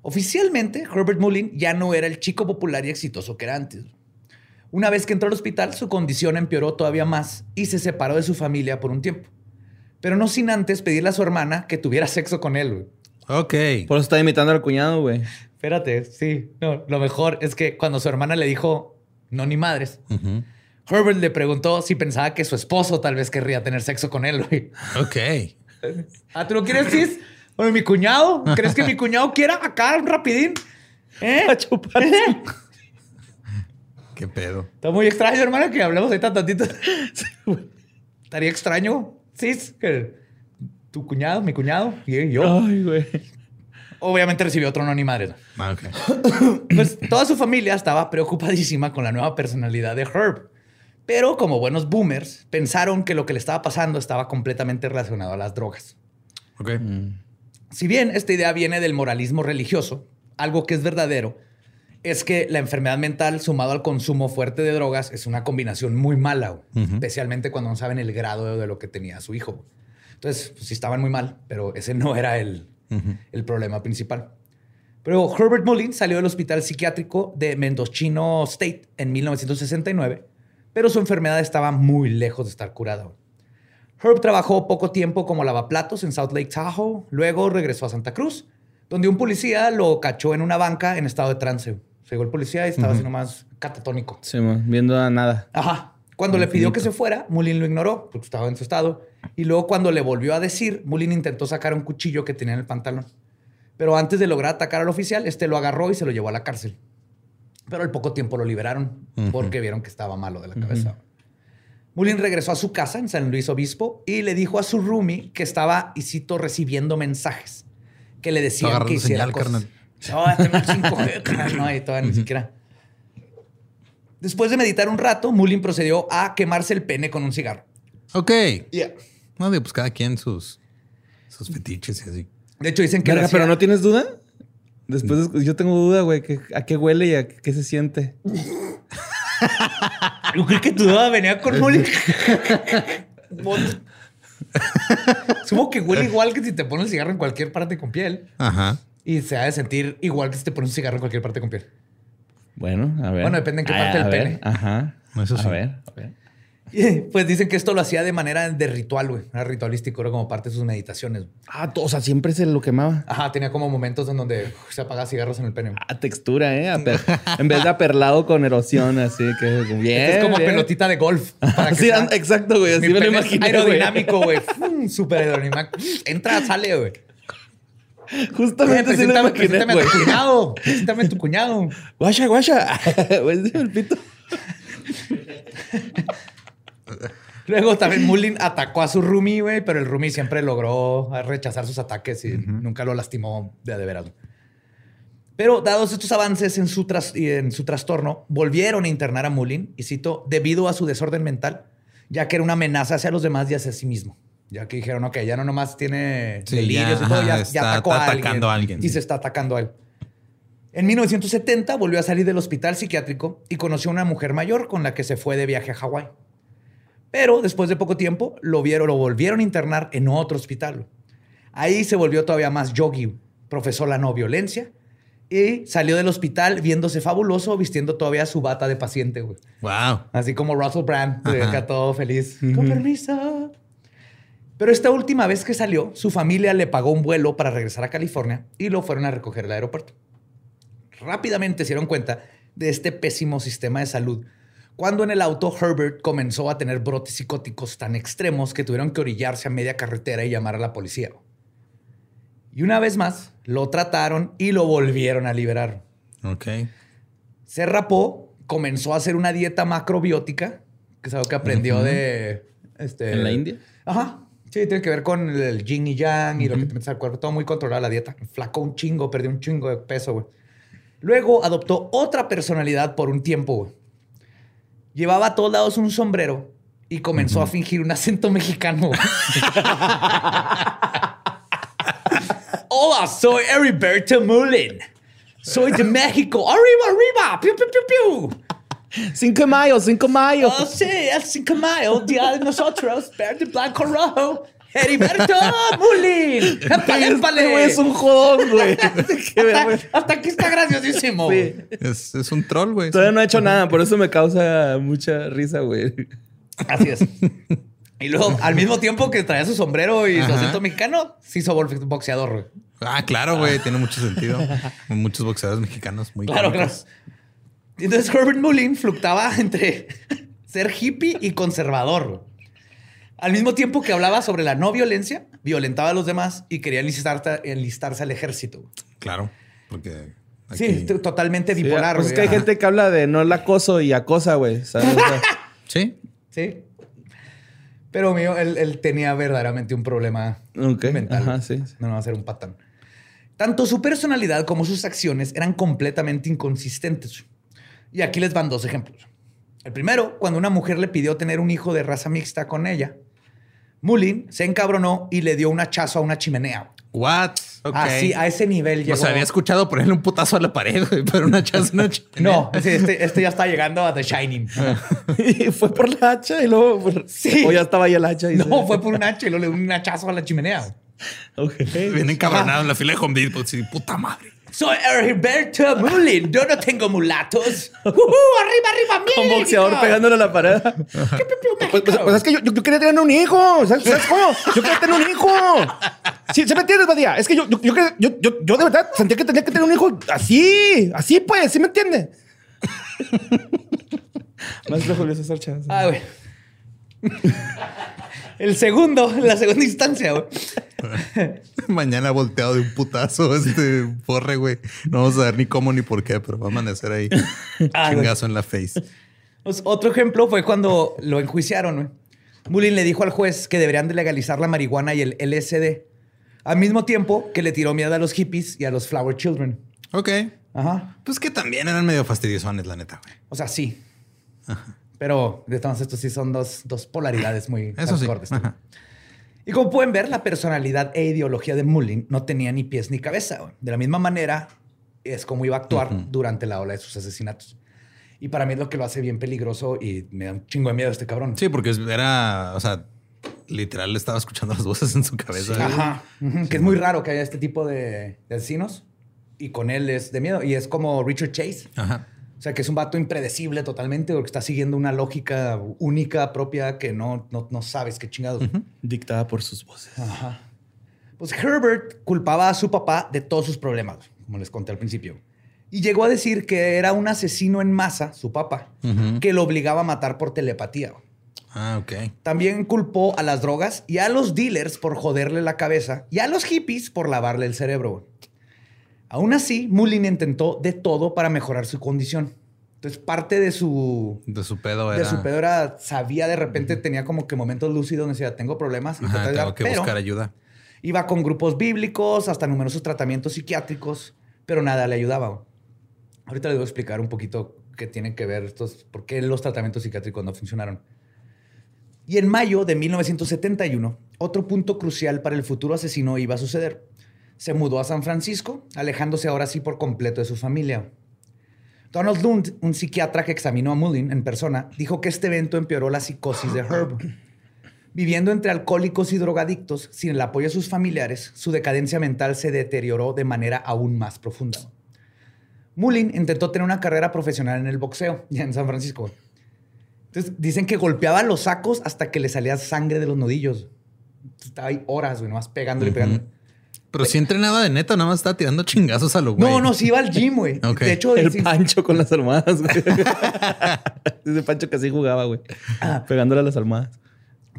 Oficialmente, Herbert Mullin ya no era el chico popular y exitoso que era antes. Una vez que entró al hospital, su condición empeoró todavía más y se separó de su familia por un tiempo. Pero no sin antes pedirle a su hermana que tuviera sexo con él. Ok. Por eso está imitando al cuñado, güey. Espérate, sí. No, lo mejor es que cuando su hermana le dijo no ni madres. Herbert le preguntó si pensaba que su esposo tal vez querría tener sexo con él. güey. Ok. <laughs> Ah, ¿tú no quieres, cis? Oye, mi cuñado. ¿Crees que mi cuñado quiera acá un rapidín? ¿Eh? A chupar. <laughs> Qué pedo. Está muy extraño, hermano, que hablemos ahorita tantito. <laughs> Estaría extraño, cis, que tu cuñado, mi cuñado y yo. Ay, güey. Obviamente recibió otro no ni madre. Ah, ok. <coughs> Pues toda su familia estaba preocupadísima con la nueva personalidad de Herb. Pero como buenos boomers, pensaron que lo que le estaba pasando estaba completamente relacionado a las drogas. Ok. Si bien esta idea viene del moralismo religioso, algo que es verdadero es que la enfermedad mental sumado al consumo fuerte de drogas es una combinación muy mala, especialmente cuando no saben el grado de lo que tenía su hijo. Entonces, pues, sí estaban muy mal, pero ese no era el, el problema principal. Pero Herbert Mullin salió del hospital psiquiátrico de Mendocino State en 1969, pero su enfermedad estaba muy lejos de estar curada. Herb trabajó poco tiempo como lavaplatos en South Lake Tahoe, luego regresó a Santa Cruz, donde un policía lo cachó en una banca en estado de trance. Llegó el policía y estaba así nomás catatónico. Sí, man, viendo a nada. Ajá. Cuando le pidió que se fuera, Mullin lo ignoró, porque estaba en su estado. Y luego cuando le volvió a decir, Mullin intentó sacar un cuchillo que tenía en el pantalón. Pero antes de lograr atacar al oficial, este lo agarró y se lo llevó a la cárcel. Pero al poco tiempo lo liberaron porque vieron que estaba malo de la cabeza. Mullin regresó a su casa en San Luis Obispo y le dijo a su roomie que estaba, y cito, recibiendo mensajes que le decían que hiciera señal, cosas. carnal. No, tengo el 5G, carnal. No, ahí todavía ni siquiera. Después de meditar un rato, Mullin procedió a quemarse el pene con un cigarro. Ok. Yeah. No, pues cada quien sus, sus fetiches y así. De hecho, dicen que lo Verga, hacía- pero no tienes duda. Después de- yo tengo duda, güey, que- a qué huele y a qué se siente. <laughs> Yo creí que tu duda venía con Mullin. <laughs> <laughs> Supongo que huele igual que si te pones el cigarro en cualquier parte con piel. Ajá. Y se ha de sentir igual que si te pones un cigarro en cualquier parte con piel. Bueno, a ver. Bueno, depende en qué parte del pene. Ajá. Eso sí. A ver, a ver. Y, <laughs> pues dicen que esto lo hacía de manera de ritual, güey. Era ritualístico, era como parte de sus meditaciones. Ah, o sea, siempre se lo quemaba. Ajá, tenía como momentos en donde uf, se apagaba cigarros en el pene. Ah, textura, ¿eh? Aper- <laughs> en vez de aperlado con erosión, así que bien. Este es como bien. pelotita de golf. <laughs> Para que Sí, sea- an- exacto, güey. Así Mi me lo imaginé, güey. aerodinámico, güey. Súper aerodinámico. Entra, sale, güey. Justamente lo imaginé, güey. tu cuñado. Preséntame tu cuñado. Guacha, guacha. <laughs> El pito. Luego también Mullin atacó a su roomie, güey, pero el roomie siempre logró rechazar sus ataques y nunca lo lastimó de de veras. Pero dados estos avances en su, tras- en su trastorno, volvieron a internar a Mullin, y cito, debido a su desorden mental, ya que era una amenaza hacia los demás y hacia sí mismo. Ya que dijeron, ok, ya no nomás tiene Sí, delirios ya, y todo, ajá, ya, atacó está a alguien. atacando a alguien, Y sí. se está atacando a él. En 1970 volvió a salir del hospital psiquiátrico y conoció a una mujer mayor con la que se fue de viaje a Hawái. Pero después de poco tiempo lo vieron, lo volvieron a internar en otro hospital. Ahí se volvió todavía más yogi, profesó la no violencia y salió del hospital viéndose fabuloso, vistiendo todavía su bata de paciente, güey. Wow. Así como Russell Brand, acá todo feliz. Con permiso. Pero esta última vez que salió, su familia le pagó un vuelo para regresar a California y lo fueron a recoger al aeropuerto. Rápidamente se dieron cuenta de este pésimo sistema de salud. Cuando en el auto Herbert comenzó a tener brotes psicóticos tan extremos que tuvieron que orillarse a media carretera y llamar a la policía. Y una vez más, lo trataron y lo volvieron a liberar. Ok. Se rapó, comenzó a hacer una dieta macrobiótica, que es algo que aprendió de... Este, ¿En la India? Ajá. Sí, tiene que ver con el yin y yang y lo que te metes al cuerpo. Todo muy controlado la dieta. Flacó un chingo, perdió un chingo de peso, güey. Luego adoptó otra personalidad por un tiempo, güey. Llevaba a todos lados un sombrero y comenzó a fingir un acento mexicano. <laughs> Hola, soy Heriberto Mullen. Soy de México. ¡Arriba, arriba! ¡Piu, piu, piu, piu! Cinco de mayo, cinco de mayo. Oh, sí, el 5 de mayo, día de nosotros, verde, blanco, rojo. Heriberto Mulin. <laughs> ¡Épale, Este es un jodón, güey. <laughs> Hasta, <laughs> hasta aquí está graciosísimo. Sí. Es, es un troll, güey. Todavía no ha hecho nada, por eso me causa mucha risa, güey. Así es. Y luego, al mismo tiempo que traía su sombrero y su acento mexicano, se hizo boxeador. güey. Ah, claro, güey. Tiene mucho sentido. Muchos boxeadores mexicanos muy Claro, claro. Entonces Herbert Mullin fluctuaba entre ser hippie y conservador. Al mismo tiempo que hablaba sobre la no violencia, violentaba a los demás y quería enlistarse, enlistarse al ejército. Claro. Porque. Sí, aquí- totalmente Sí, bipolar. pues es que hay gente que habla de no el acoso y acosa, güey. ¿sabes? O sea, <laughs> Sí. Sí. Pero mío, él, él tenía verdaderamente un problema mental. ajá, sí, sí. No, no va a ser un patán. Tanto su personalidad como sus acciones eran completamente inconsistentes. Y aquí les van dos ejemplos. El primero, cuando una mujer le pidió tener un hijo de raza mixta con ella, Mullin se encabronó y le dio un hachazo a una chimenea. What? Así, a ese nivel llegó. O sea, había escuchado ponerle un putazo a la pared, pero una chance, <laughs> una chimenea. No, sí, este, este ya está llegando a The Shining. <laughs> Y fue por la hacha y luego. por- Sí. O ya estaba ahí el hacha. Y No, fue por un hacha y luego le dio un hachazo a la chimenea. <laughs> Ok. Viene encabronado en la fila de Home Depot. Sí, puta madre. Soy Heriberto Mullin. Yo no tengo mulatos. ¡Uhú! ¡Arriba, arriba, Un boxeador pegándole a la pared. Pues, pues- pues es que yo, yo- yo quería tener un hijo. ¿Sabes, ¿Sabes cómo? Yo quería tener un hijo. Sí, ¿se me entiendes, Badía? Es que yo, yo, yo, yo, yo, yo de verdad sentía que tenía que tener un hijo así. Así pues, ¿sí me entiende? Maestro Julio César Chávez. Ah, güey. El segundo, la segunda instancia, güey. <laughs> Mañana volteado de un putazo este porre, güey. No vamos a ver ni cómo ni por qué, pero va a amanecer ahí. <laughs> Ah, güey. Chingazo en la face. Pues, otro ejemplo fue cuando lo enjuiciaron, güey. Mullin le dijo al juez que deberían de legalizar la marihuana y el LSD. Al mismo tiempo que le tiró miedo a los hippies y a los flower children. Ok. Ajá. Pues que también eran medio fastidiosones, la neta, güey. O sea, sí. Pero de todos estos sí son dos, dos polaridades muy Eso sí. Y como pueden ver, la personalidad e ideología de Mullin no tenía ni pies ni cabeza. De la misma manera es como iba a actuar durante la ola de sus asesinatos. Y para mí es lo que lo hace bien peligroso y me da un chingo de miedo este cabrón. Sí, porque era, o sea, literal estaba escuchando las voces en su cabeza. Ajá. Que es muy raro que haya este tipo de, de asesinos y con él es de miedo. Y es como Richard Chase. Ajá. O sea, que es un vato impredecible totalmente, porque está siguiendo una lógica única, propia, que no, no, no sabes qué chingados. Dictada por sus voces. Ajá. Pues Herbert culpaba a su papá de todos sus problemas, como les conté al principio. Y llegó a decir que era un asesino en masa, su papá, que lo obligaba a matar por telepatía. Ah, ok. También culpó a las drogas y a los dealers por joderle la cabeza y a los hippies por lavarle el cerebro. Aún así, Mullin intentó de todo para mejorar su condición. Entonces, parte de su... De su pedo De era. su pedo era, sabía de repente, tenía como que momentos lúcidos donde decía, tengo problemas. y Ajá, de tengo que pero buscar ayuda. Iba con grupos bíblicos, hasta numerosos tratamientos psiquiátricos, pero nada le ayudaba. Ahorita les voy a explicar un poquito qué tienen que ver estos, por qué los tratamientos psiquiátricos no funcionaron. Y en mayo de 1971, otro punto crucial para el futuro asesino iba a suceder. Se mudó a San Francisco, alejándose ahora sí por completo de su familia. Donald Lund, un psiquiatra que examinó a Mullin en persona, dijo que este evento empeoró la psicosis de Herb. Viviendo entre alcohólicos y drogadictos, sin el apoyo de sus familiares, su decadencia mental se deterioró de manera aún más profunda. Mullin intentó tener una carrera profesional en el boxeo, ya en San Francisco. Entonces dicen que golpeaba los sacos hasta que le salía sangre de los nodillos. Estaba ahí horas, güey, nomás pegándole y pegándole. Pero si entrenaba de neta, nada más estaba tirando chingazos a lo güey. No, no, sí iba al gym, güey. De hecho, El sí- Pancho con las almohadas, güey. <laughs> Ese Pancho que así jugaba, güey. Pegándole a las almohadas.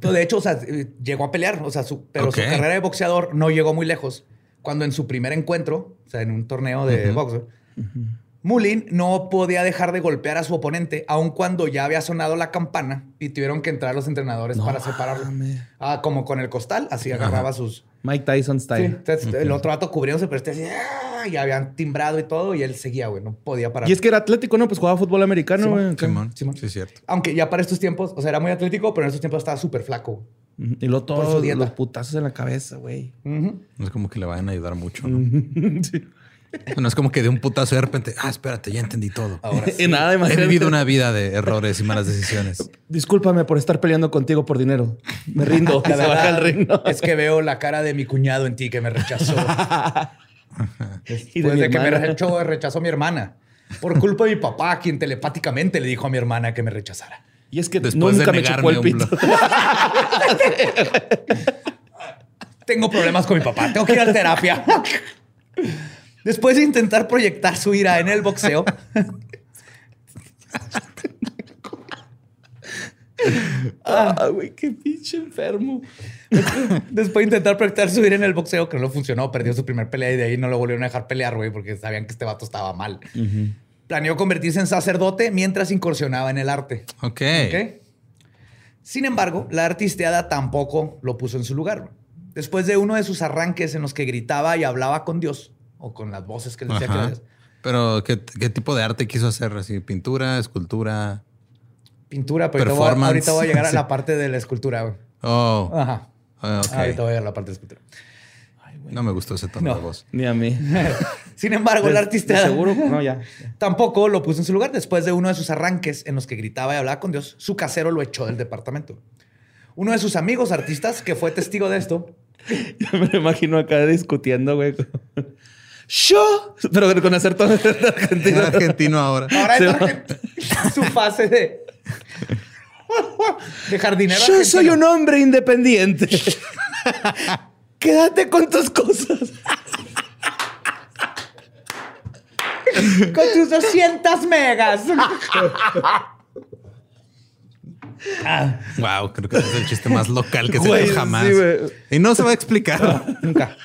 No, de hecho, o sea, eh, llegó a pelear, o sea, su- pero su carrera de boxeador no llegó muy lejos. Cuando en su primer encuentro, o sea, en un torneo de box, Mullin no podía dejar de golpear a su oponente, aun cuando ya había sonado la campana y tuvieron que entrar los entrenadores para separarlo. Ah, como con el costal, así agarraba sus. Mike Tyson Sí, style. entonces, El otro vato cubriéndose, pero este así, ¡ah! y habían timbrado y todo, y él seguía, güey, no podía parar. Y es que era atlético, ¿no? Pues jugaba fútbol americano, güey. Simón. Simón. Sí, es cierto. Aunque ya para estos tiempos, o sea, era muy atlético, pero en estos tiempos estaba súper flaco. Y luego todos los putazos en la cabeza, güey. No es como que le vayan a ayudar mucho, ¿no? <laughs> No es como que de un putazo de repente, ah, espérate, ya entendí todo. Ahora sí. Y nada, He vivido <laughs> una vida de errores y malas decisiones. Discúlpame por estar peleando contigo por dinero. Me rindo. <laughs> La Se baja el verdad es que veo la cara de mi cuñado en ti que me rechazó. <laughs> Y de Después mi de que me rechazó, rechazó a mi hermana. Por culpa de mi papá, quien telepáticamente le dijo a mi hermana que me rechazara. Y es que Después nunca de me chupó negarme el un pito. blog. Tengo problemas con mi papá, tengo que ir a terapia. Después de intentar proyectar su ira en el boxeo, Ah, güey, qué pinche enfermo. después de intentar proyectar su ira en el boxeo, que no funcionó, perdió su primer pelea y de ahí no lo volvieron a dejar pelear, güey, porque sabían que este vato estaba mal. Planeó convertirse en sacerdote mientras incursionaba en el arte. Ok. ¿Ok? Sin embargo, la artisteada tampoco lo puso en su lugar. Después de uno de sus arranques en los que gritaba y hablaba con Dios, o con las voces que le decía que Pero, ¿qué, qué tipo de arte quiso hacer? Así, pintura, escultura. pintura, pero ahorita voy, Performance. ahorita voy a llegar a la <laughs> parte de la escultura. güey. Oh, Ajá. ah, ok. Ahorita voy a llegar a la parte de escultura. No me gustó ese tono No. de voz. Ni a mí. <laughs> Sin embargo, el artista de seguro. No, ya. tampoco lo puso en su lugar. Después de uno de sus arranques en los que gritaba y hablaba con Dios, su casero lo echó del departamento. Uno de sus amigos artistas, que fue testigo de esto, <laughs> Yo me lo imagino acá discutiendo, güey. ¡Yo! Pero con acento argentino. Era argentino ahora. ahora Sí, es va. argent- su fase de, <laughs> de jardinero. Yo argentino. soy un hombre independiente. Quédate con tus cosas. con tus 200 megas. Wow, creo que ese es el chiste más local que se ha jamás. sí, y no se va a explicar. Nunca.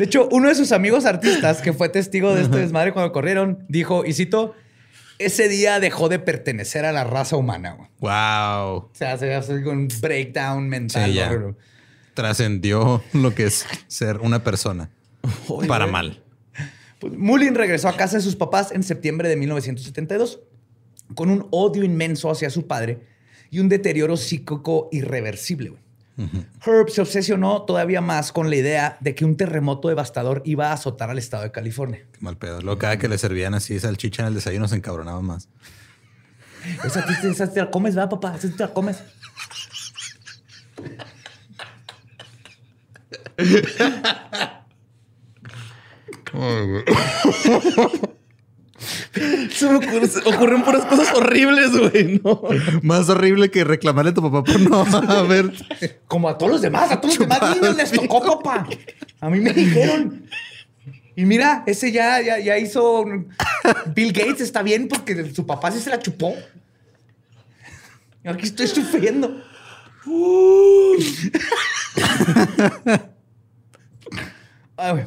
De hecho, uno de sus amigos artistas, que fue testigo de este desmadre cuando corrieron, dijo, y cito, ese día dejó de pertenecer a la raza humana. güey". wow. O sea, se hace un breakdown mental. Sí, ya. horrible. Trascendió lo que es ser una persona. para mal. Pues, Mullin regresó a casa de sus papás en septiembre de 1972 con un odio inmenso hacia su padre y un deterioro psíquico irreversible. Herb se obsesionó todavía más con la idea de que un terremoto devastador iba a azotar al estado de California. Qué mal pedo. Luego cada que le servían así salchicha en el desayuno se encabronaba más. Esa te la comes, ¿verdad, papá? Esa te la comes. <laughs> Se me ocurre- se ocurren puras cosas horribles, güey. No. Más horrible que reclamarle a tu papá por no <laughs> haber. Como a todos los demás, a todos los demás niños les tocó, papá. A mí me dijeron. Y mira, ese ya, ya, ya hizo. Bill Gates está bien porque su papá sí se la chupó. Aquí estoy sufriendo. Ay, <laughs> güey.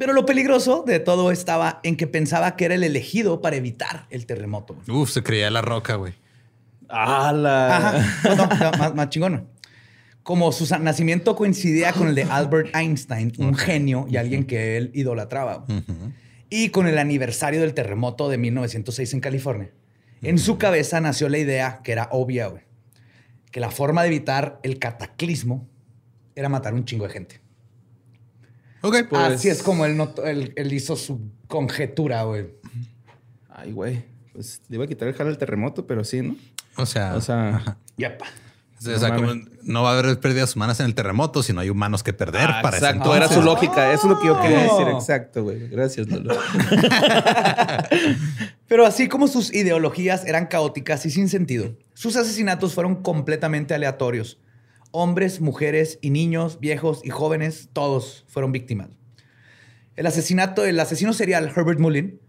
Pero lo peligroso de todo estaba en que pensaba que era el elegido para evitar el terremoto. Uf, se creía la roca, güey. ¡Hala! Ajá. No, no, no, más, más chingón. Como su nacimiento coincidía con el de Albert Einstein, un genio y alguien que él idolatraba. Y con el aniversario del terremoto de 1906 en California. En su cabeza nació la idea que era obvia, güey. Que la forma de evitar el cataclismo era matar un chingo de gente. Ok, pues. Así es como él, notó- él- él hizo su conjetura, güey. Ay, güey. Pues le iba a quitar el jale al terremoto, pero sí, ¿no? O sea, O sea, Yep. o sea, no como no va a haber pérdidas humanas en el terremoto, sino hay humanos que perder ah, para ese exacto, era su lógica. Eso es lo que yo quería decir. Exacto, güey. Gracias, Lolo. <laughs> Pero así como sus ideologías eran caóticas y sin sentido, sus asesinatos fueron completamente aleatorios. Hombres, mujeres y niños, viejos y jóvenes, todos fueron víctimas. El asesinato, el asesino serial Herbert Mullin,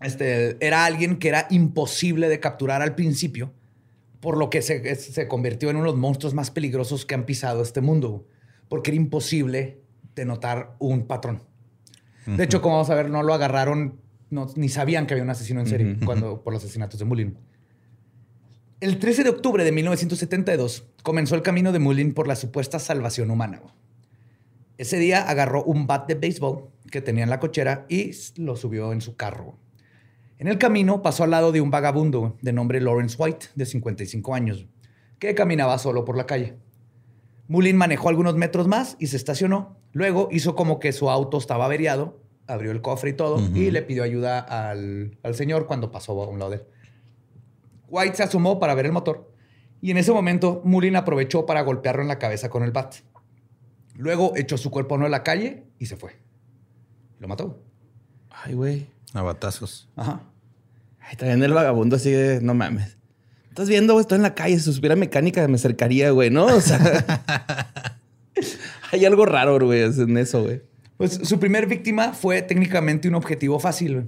este, era alguien que era imposible de capturar al principio, por lo que se, se convirtió en uno de los monstruos más peligrosos que han pisado este mundo, porque era imposible de notar un patrón. De hecho, como vamos a ver, no lo agarraron, no- ni sabían que había un asesino en serie cuando, por los asesinatos de Mullin. El 13 de octubre de 1972 comenzó el camino de Mullin por la supuesta salvación humana. Ese día agarró un bat de béisbol que tenía en la cochera y lo subió en su carro. En el camino pasó al lado de un vagabundo de nombre Lawrence White, de 55 años, que caminaba solo por la calle. Mullin manejó algunos metros más y se estacionó. Luego hizo como que su auto estaba averiado, abrió el cofre y todo, y le pidió ayuda al, al señor cuando pasó a un lado de él. White se asomó para ver el motor y en ese momento Mullin aprovechó para golpearlo en la cabeza con el bat. Luego echó su cuerpo no a la calle y se fue. Lo mató. Ay, güey. A batazos. Ajá. Ay, también el vagabundo así de, no mames. Estás viendo, güey, estoy en la calle. Si supiera mecánica, me acercaría, güey, ¿no? O sea, <laughs> hay algo raro, güey, en eso, güey. Pues su primer víctima fue técnicamente un objetivo fácil. güey.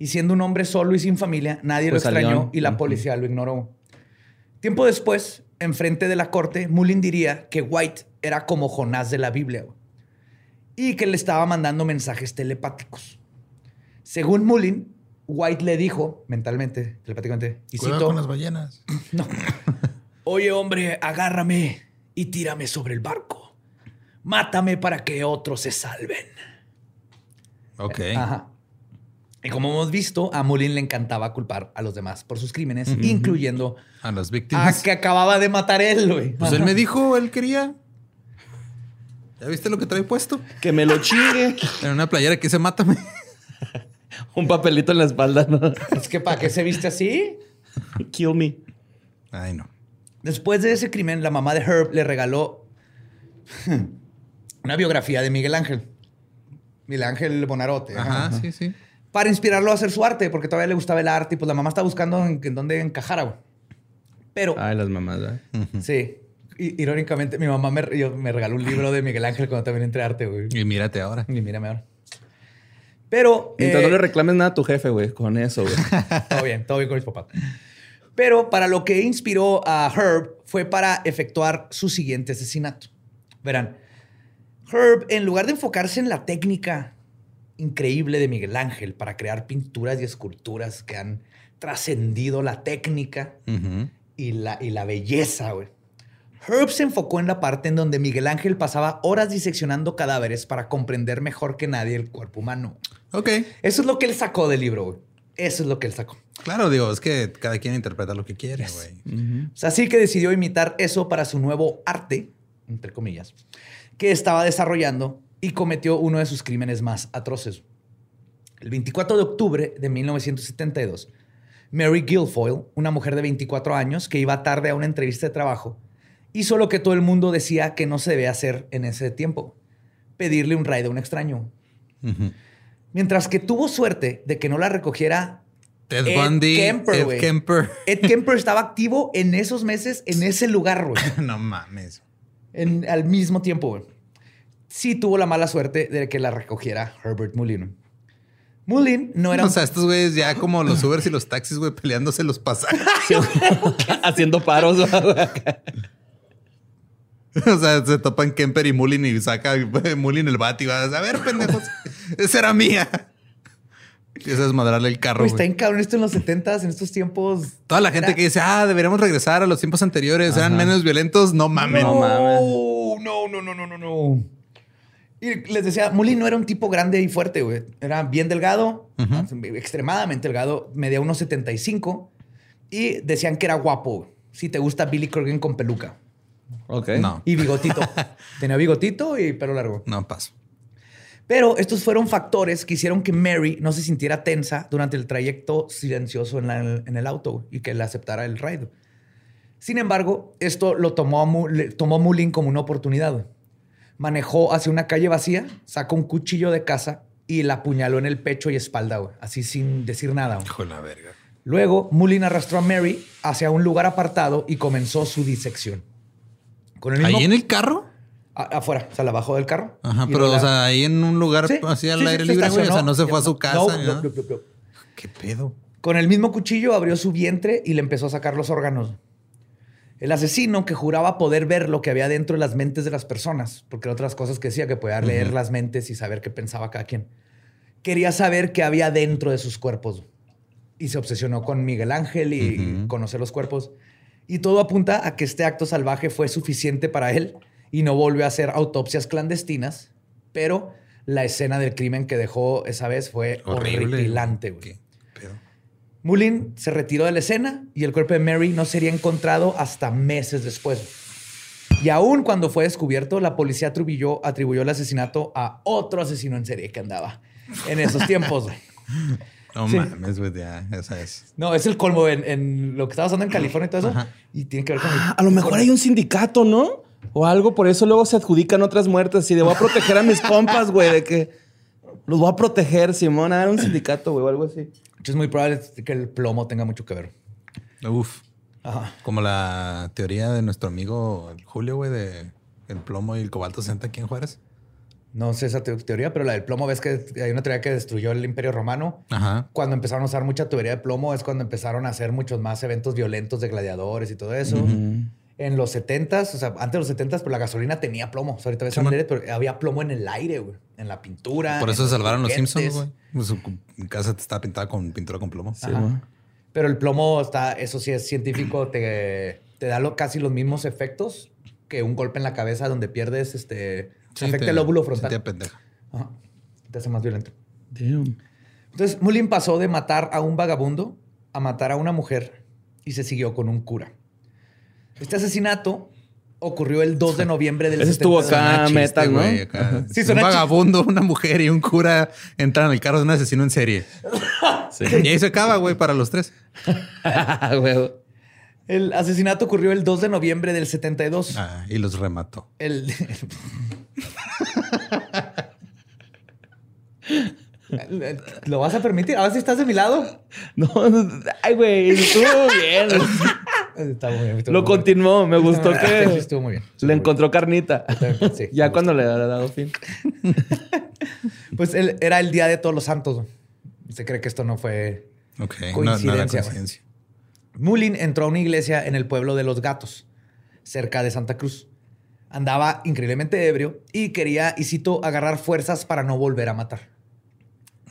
Y siendo un hombre solo y sin familia, nadie Pues lo al extrañó león. y la policía lo ignoró. Tiempo después, enfrente de la corte, Mullin diría que White era como Jonás de la Biblia y que le estaba mandando mensajes telepáticos. Según Mullin, White le dijo mentalmente, telepáticamente, y Cuidado cito, con las ballenas. <laughs> no. Oye, hombre, agárrame y tírame sobre el barco. Mátame para que otros se salven. Ok. Ajá. Y como hemos visto, a Mullin le encantaba culpar a los demás por sus crímenes, incluyendo A las a víctimas. que acababa de matar él, güey. Pues él me dijo, él quería. ¿Ya viste lo que trae puesto? Que me lo chingue. En una playera que dice mátame. <laughs> Un papelito en la espalda, ¿no? Es que ¿para qué se viste así? Kill me. Ay, no. Después de ese crimen, la mamá de Herb le regaló <laughs> una biografía de Miguel Ángel. Miguel Ángel Bonarote. Ajá, sí, sí. Para inspirarlo a hacer su arte, porque todavía le gustaba el arte y pues la mamá estaba buscando en, en dónde encajara, güey. Pero, Ay, las mamás, ¿verdad? sí, irónicamente, mi mamá me, yo- me regaló un libro de Miguel Ángel cuando también entré a arte, güey. Y mírate ahora. Y mírame ahora. Pero, Mientras eh, no le reclames nada a tu jefe, güey, con eso, güey. <laughs> todo bien, todo bien con mis papás. Pero para lo que inspiró a Herb fue para efectuar su siguiente asesinato. Verán, Herb, en lugar de enfocarse en la técnica increíble de Miguel Ángel para crear pinturas y esculturas que han trascendido la técnica y la, y la belleza, güey. Herb se enfocó en la parte en donde Miguel Ángel pasaba horas diseccionando cadáveres para comprender mejor que nadie el cuerpo humano. Ok. Eso es lo que él sacó del libro, güey. Eso es lo que él sacó. Claro, digo, es que cada quien interpreta lo que quiere, güey. O sea, así que decidió imitar eso para su nuevo arte, entre comillas, que estaba desarrollando y cometió uno de sus crímenes más atroces. El 24 de octubre de 1972, Mary Guilfoyle, una mujer de 24 años que iba tarde a una entrevista de trabajo, hizo lo que todo el mundo decía que no se debe hacer en ese tiempo, pedirle un ride a un extraño. Mientras que tuvo suerte de que no la recogiera Ted Ed Bundy, Kemper, Ed. Kemper. Ed Kemper estaba activo en esos meses, en ese lugar, güey. <laughs> no mames. En- al mismo tiempo, güey. Sí tuvo la mala suerte de que la recogiera Herbert Mullin. Mullin no era O un sea, estos güeyes ya como los Ubers y los taxis, güey, peleándose los pasajes. <laughs> <laughs> Haciendo paros. o sea, se topan Kemper y Mullin y saca Mullin el bat y va a ver, pendejos, esa era mía. Empieza a desmadrarle el carro. Güey, está en cabrón esto en los 70s, en estos tiempos. Toda la gente Era- que dice, ah, deberíamos regresar a los tiempos anteriores, eran menos violentos. No mames. No, mames. no, no, no, no, no, no. Y les decía, Mullin no era un tipo grande y fuerte, güey. Era bien delgado, extremadamente delgado, medía unos 75 y decían que era guapo. Si te gusta Billy Corgan con peluca ok. No, y bigotito. <laughs> Tenía bigotito y pelo largo. no paso. Pero estos fueron factores que hicieron que Mary no se sintiera tensa durante el trayecto silencioso en, la- en el auto y que le aceptara el ride. Sin embargo, esto lo tomó, a Mu- le- tomó Mullin como una oportunidad. Manejó hacia una calle vacía, sacó un cuchillo de casa y la apuñaló en el pecho y espalda, güey, así sin decir nada. güey. Hijo de la verga. Luego, Mullin arrastró a Mary hacia un lugar apartado y comenzó su disección. Con el mismo- ¿Ahí en el carro? a- afuera, o sea, la bajó del carro. Ajá, pero, o sea, ahí en un lugar Sí, así al sí, aire libre, güey. O sea, no se fue a su casa. No. ¿Qué pedo? Con el mismo cuchillo abrió su vientre y le empezó a sacar los órganos. El asesino que juraba poder ver lo que había dentro de las mentes de las personas, porque eran otras cosas que decía que podía leer las mentes y saber qué pensaba cada quien. Quería saber qué había dentro de sus cuerpos. Y se obsesionó con Miguel Ángel y conocer los cuerpos. Y todo apunta a que este acto salvaje fue suficiente para él y no volvió a hacer autopsias clandestinas, pero la escena del crimen que dejó esa vez fue Horrible. horripilante. güey. Mullin se retiró de la escena y el cuerpo de Mary no sería encontrado hasta meses después. Y aún cuando fue descubierto, la policía atribuyó, atribuyó el asesinato a otro asesino en serie que andaba en esos tiempos. güey. <laughs> No Sí. mames, güey, ya, esa es. No, es el colmo en, en lo que estaba pasando en California y todo eso. Ajá. Y tiene que ver con... el- Ah, a lo mejor hay un sindicato, ¿no? O algo, por eso luego se adjudican otras muertes. Y de voy a proteger a mis compas, güey, de que los voy a proteger, Simón. Ah, un sindicato, güey, o algo así. Es muy probable que el plomo tenga mucho que ver. Uf. Ajá. Como la teoría de nuestro amigo Julio, güey, de el plomo y el cobalto 60 aquí en Juárez. No sé esa te- teoría, pero la del plomo, ves que hay una teoría que destruyó el imperio romano. Ajá. Cuando empezaron a usar mucha tubería de plomo es cuando empezaron a hacer muchos más eventos violentos de gladiadores y todo eso. En los 70s, o sea, antes de los 70s, pero la gasolina tenía plomo. O sea, ahorita ves Sí, aire, pero había plomo en el aire, güey. En la pintura. Por eso se salvaron los. Simpsons, güey. Pues su cu- casa estaba pintada con pintura con plomo. Ajá. Pero el plomo está, eso sí es científico, <clears throat> te, te da lo- casi los mismos efectos que un golpe en la cabeza donde pierdes este. Sí, afecta te- el óvulo frontal. sentía pendeja. Ajá. Te hace más violento. Damn. Entonces, Mullin pasó de matar a un vagabundo a matar a una mujer y se siguió con un cura. Este asesinato ocurrió el 2 de noviembre del Ese estuvo 72. acá. Suena metal, ¿no? güey, acá. Sí, un chiste. vagabundo, una mujer y un cura entran en el carro de un asesino en serie. Y ahí se acaba, güey, para los tres. <laughs> El asesinato ocurrió el 2 de noviembre del 72. Ah, y los remató. El... <laughs> ¿Lo vas a permitir? A ver si estás de mi lado. No, ay, güey, estuvo bien. <laughs> Está muy bien. estuvo Lo muy bien. continuó. Me gustó Sí, que Estuvo muy bien. le encontró carnita. Sí. <laughs> Ya cuando le ha dado fin. <laughs> Pues él- era el día de todos los santos. Se cree que esto no fue no, no Coincidencia, coincidencia. Mullin entró a una iglesia en el pueblo de Los Gatos, cerca de Santa Cruz. Andaba increíblemente ebrio y quería, y cito, agarrar fuerzas para no volver a matar.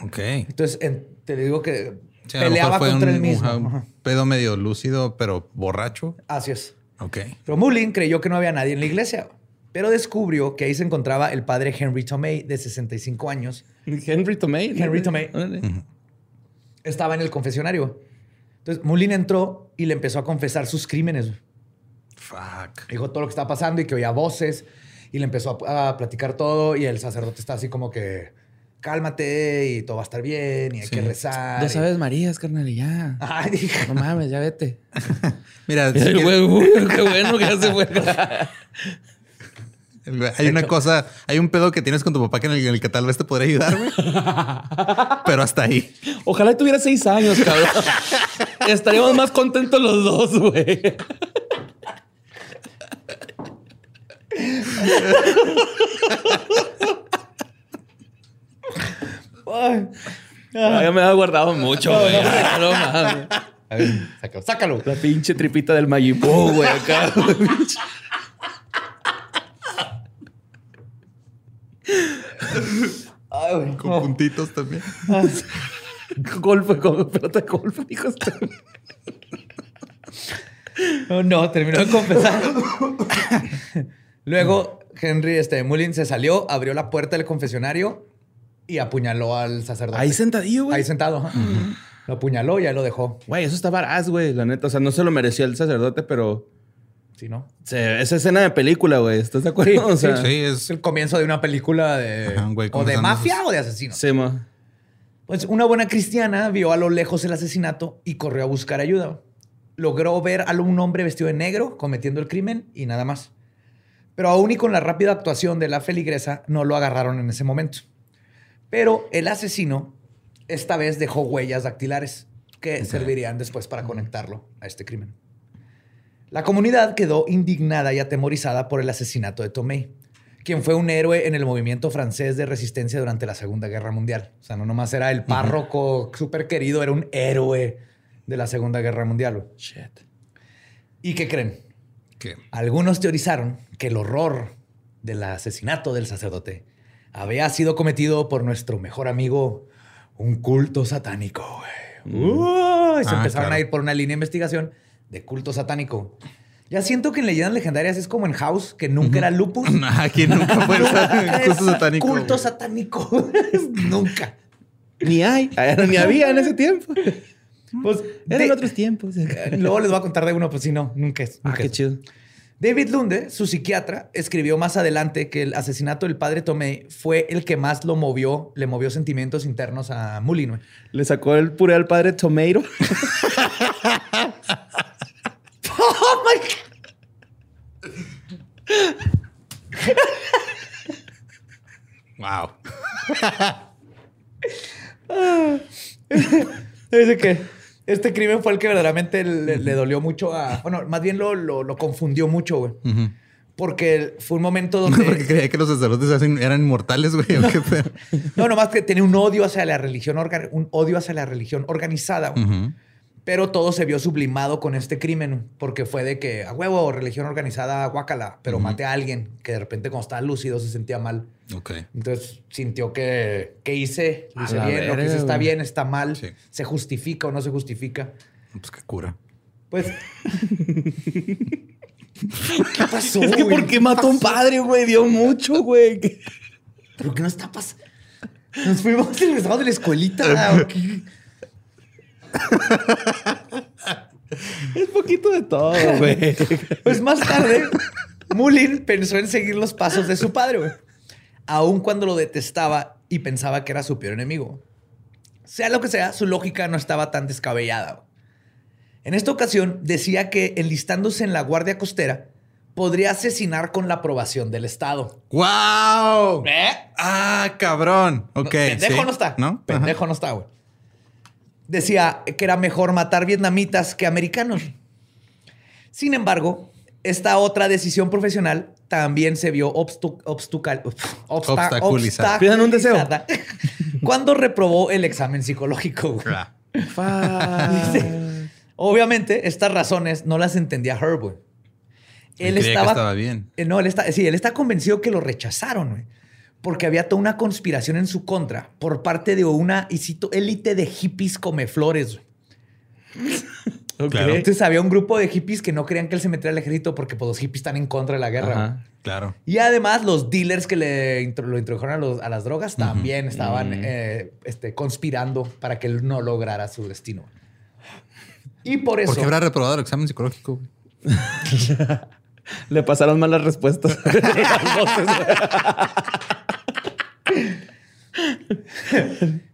Ok. Entonces, en- te digo que Sí, a lo peleaba mejor fue contra un, él mismo. un pedo medio lúcido, pero borracho. Así es. Ok. Pero Mullin creyó que no había nadie en la iglesia, pero descubrió que ahí se encontraba el padre Henry Tomei, de 65 años. Henry Tomei. Henry Tomei. Estaba en el confesionario. Entonces, Mullin entró y le empezó a confesar sus crímenes. Fuck. Dijo todo lo que estaba pasando y que oía voces y le empezó a, a platicar todo y el sacerdote está así como que cálmate y todo va a estar bien y hay Sí. que rezar. Dos y- Aves Marías, carnal, y ya. Ay, dije, No mames, ya vete. <laughs> Mira, si quieres- güey, uy, qué bueno que ya se fue. <laughs> Hay una cosa, hay un pedo que tienes con tu papá que en el, en el que tal vez te podría ayudar, güey. <laughs> Pero hasta ahí. Ojalá tuviera seis años, cabrón. Estaríamos más contentos los dos, güey. Ya me ha guardado mucho, güey. Ya, No mames. A ver, sácalo. sácalo. La pinche tripita del Mayimbo, güey, acá. Ay, güey. Con puntitos también. Golf, con pelota de golf, hijos. No, no, terminó de confesar. <laughs> Luego, Henry este, Mullin se salió, abrió la puerta del confesionario y apuñaló al sacerdote. Ahí sentadillo, güey. Ahí sentado. Lo apuñaló y ahí lo dejó. Güey, eso está varaz, güey, la neta. O sea, no se lo mereció el sacerdote, pero... Sí, ¿no? se- esa escena de película, güey. ¿Estás de acuerdo? Sí, o sea, Sí, Es es el comienzo de una película de... Ajá, un güey o de mafia o de asesinos. sí, ma. Pues una buena cristiana vio a lo lejos el asesinato y corrió a buscar ayuda. Logró ver a un hombre vestido de negro cometiendo el crimen y nada más. Pero aún y con la rápida actuación de la feligresa, no lo agarraron en ese momento. Pero el asesino esta vez dejó huellas dactilares que servirían después para conectarlo a este crimen. La comunidad quedó indignada y atemorizada por el asesinato de Tomei, quien fue un héroe en el movimiento francés de resistencia durante la Segunda Guerra Mundial. O sea, no nomás era el párroco súper querido, era un héroe de la Segunda Guerra Mundial. Shit. ¿Y qué creen? que Algunos teorizaron que el horror del asesinato del sacerdote había sido cometido por nuestro mejor amigo, un culto satánico. güey. Uy, se Ah, empezaron claro. a ir por una línea de investigación de culto satánico. Ya siento que en leyendas legendarias es como en House, que nunca era lupus. <laughs> aquí nunca fue Nunca el culto satánico. Culto güey. satánico. <laughs> nunca. Ni hay. <laughs> Ni había en ese tiempo. Pues, Eran de- otros tiempos. Luego les voy a contar de uno, pues si no, nunca es. Ah, qué es. chido. David Lunde, su psiquiatra, escribió más adelante que el asesinato del padre Tomei fue el que más lo movió, le movió sentimientos internos a Mullin. güey. Le sacó el puré al padre Tomato. <laughs> ¡Oh, my God! Wow. <laughs> Dice que este crimen fue el que verdaderamente le, le dolió mucho a... Bueno, más bien lo, lo- lo confundió mucho, güey. Porque fue un momento <laughs> Porque donde... creía que los sacerdotes eran inmortales, güey. ¿o qué pedo? <laughs> No, nomás que tenía un odio hacia la religión, un odio hacia la religión organizada. güey. Pero todo se vio sublimado con este crimen, porque fue de que, a huevo, religión organizada, guácala, pero maté a alguien que de repente cuando estaba lúcido se sentía mal. Ok. Entonces sintió que, ¿qué hice? Lo hice bien, lo que hice está güey. bien, está mal, Sí. se justifica o no se justifica. Pues qué cura. Pues... <laughs> ¿Qué pasó? Es que güey? ¿por qué mató a un padre, güey? Dio mucho, güey. ¿Pero qué nos está pasando? Nos fuimos regresamos de la escuelita. <laughs> ¿o qué? Es poquito de todo, güey. Pues más tarde, Mullin pensó en seguir los pasos de su padre, güey. Aun cuando lo detestaba y pensaba que era su peor enemigo. Sea lo que sea, su lógica no estaba tan descabellada. En esta ocasión, decía que enlistándose en la Guardia Costera, podría asesinar con la aprobación del Estado. ¡Wow! ¿Eh? Ah, cabrón. Ok. Pendejo sí. no está. ¿No? Pendejo no está, güey. Decía que era mejor matar vietnamitas que americanos. Sin embargo, esta otra decisión profesional también se vio obstu- obstucal- obsta- Obstaculizada. Pidan un deseo. cuando reprobó el examen psicológico. güey. Ah. Obviamente, estas razones no las entendía Herb. güey. Él creía que estaba bien. Eh, No, él está, sí, él está convencido que lo rechazaron, güey. Porque había toda una conspiración en su contra por parte de una, y cito, élite de hippies come flores. Claro. Entonces había un grupo de hippies que no querían que él se metiera al ejército porque pues, los hippies están en contra de la guerra. Ajá. Claro. Y además los dealers que le intro- lo introdujeron a, los- a las drogas también estaban eh, este, conspirando para que él no lograra su destino. Y por eso... ¿Por qué habrá reprobado el examen psicológico? <laughs> Le pasaron mal las respuestas. Las <laughs> voces,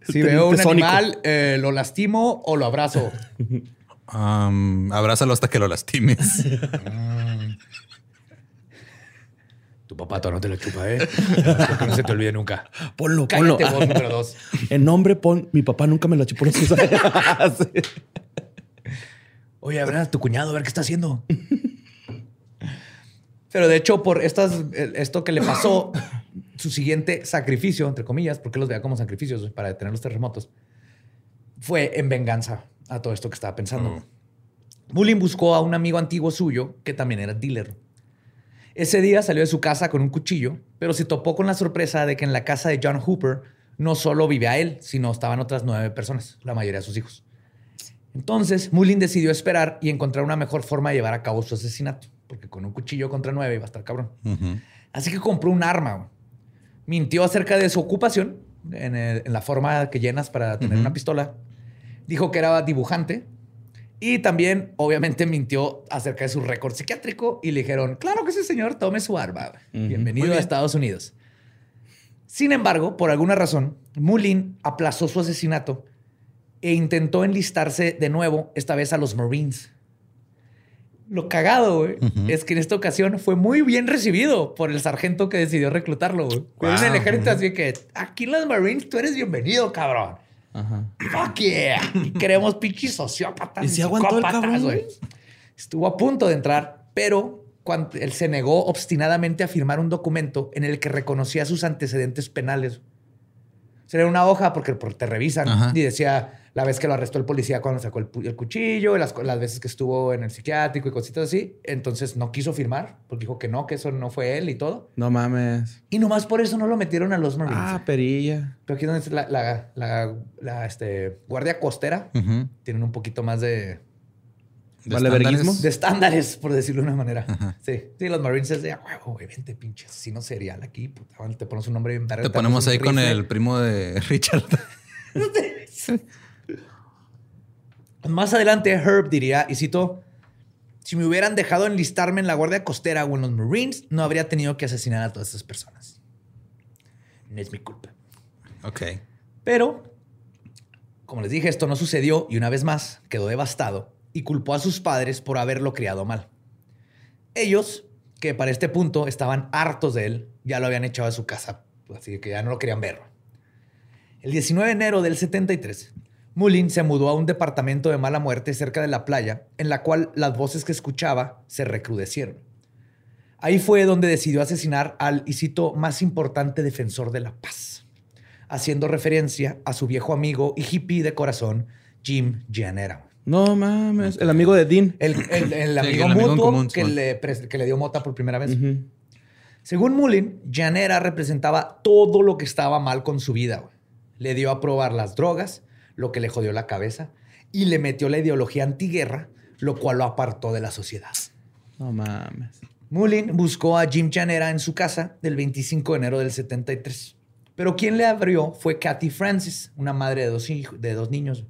Si veo un Sónico. animal, eh, lo lastimo o lo abrazo. <laughs> Am, abrázalo hasta que lo lastimes. <laughs> Tu papá todavía no te lo chupa, ¿eh? que no se te olvide nunca. Ponlo, ponlo. Cállate vos, número dos. <laughs> El nombre pon. Mi papá nunca me lo chupó. <laughs> Oye, a ver a tu cuñado, a ver qué está haciendo. Pero de hecho, por estas, esto que le pasó, su siguiente sacrificio, entre comillas, porque los veía como sacrificios para detener los terremotos, fue en venganza a todo esto que estaba pensando. Mullin buscó a un amigo antiguo suyo que también era dealer. Ese día salió de su casa con un cuchillo, pero se topó con la sorpresa de que en la casa de John Hooper no solo vivía él, sino estaban otras nueve personas, la mayoría de sus hijos. Entonces, Mullin decidió esperar y encontrar una mejor forma de llevar a cabo su asesinato, porque con un cuchillo contra nueve iba a estar cabrón. Así que compró un arma. Mintió acerca de su ocupación, en, la forma que llenas para tener una pistola. Dijo que era dibujante y también, obviamente, mintió acerca de su récord psiquiátrico y le dijeron, claro que ese señor, tome su arma. Bienvenido a Estados Unidos. Sin embargo, por alguna razón, Mullin aplazó su asesinato e intentó enlistarse de nuevo, esta vez a los Marines. Lo cagado, güey, es que en esta ocasión fue muy bien recibido por el sargento que decidió reclutarlo, güey. el ejército, así que aquí en los Marines tú eres bienvenido, cabrón. Fuck yeah. queremos pinches sociópatas. Y si aguantó el cabrón. Estuvo a punto de entrar, pero cuando él se negó obstinadamente a firmar un documento en el que reconocía sus antecedentes penales. Sería una hoja porque, te revisan y decía la vez que lo arrestó el policía cuando sacó el, cuchillo, las, las, veces que estuvo en el psiquiátrico y cositas así. Entonces no quiso firmar porque dijo que no, que eso no fue él y todo. No mames. Y nomás por eso no lo metieron a los Marines. Ah, perilla. Pero aquí donde es la, la, este, guardia costera, tienen un poquito más de... ¿De estándares? De estándares, por decirlo de una manera. Sí. Sí, los Marines es de, huevo, güey, vente, pinche no serial aquí. te ponemos un nombre bien Te ponemos ahí con el primo de <laughs> Richard. <laughs> Más adelante, Herb diría, y cito, si me hubieran dejado enlistarme en la Guardia Costera o en los Marines, no habría tenido que asesinar a todas esas personas. No es mi culpa. Ok. Pero, como les dije, esto no sucedió y una vez más quedó devastado y culpó a sus padres por haberlo criado mal. Ellos, que para este punto estaban hartos de él, ya lo habían echado de su casa, así que ya no lo querían ver. El 19 de enero del 73, Mullin se mudó a un departamento de mala muerte cerca de la playa, en la cual las voces que escuchaba se recrudecieron. Ahí fue donde decidió asesinar al, y más importante defensor de la paz, haciendo referencia a su viejo amigo y hippie de corazón, Jim Gianera. No mames, el amigo de Dean. El, amigo mutuo que, le, que, le, dio mota por primera vez. Según Mullin, Gianera representaba todo lo que estaba mal con su vida. Le dio a probar las drogas, lo que le jodió la cabeza, y le metió la ideología antiguerra, lo cual lo apartó de la sociedad. No mames. Mullin buscó a Jim Chanera en su casa del 25 de enero del 73. Pero quien le abrió fue Kathy Francis, una madre de dos, hijos, de dos niños.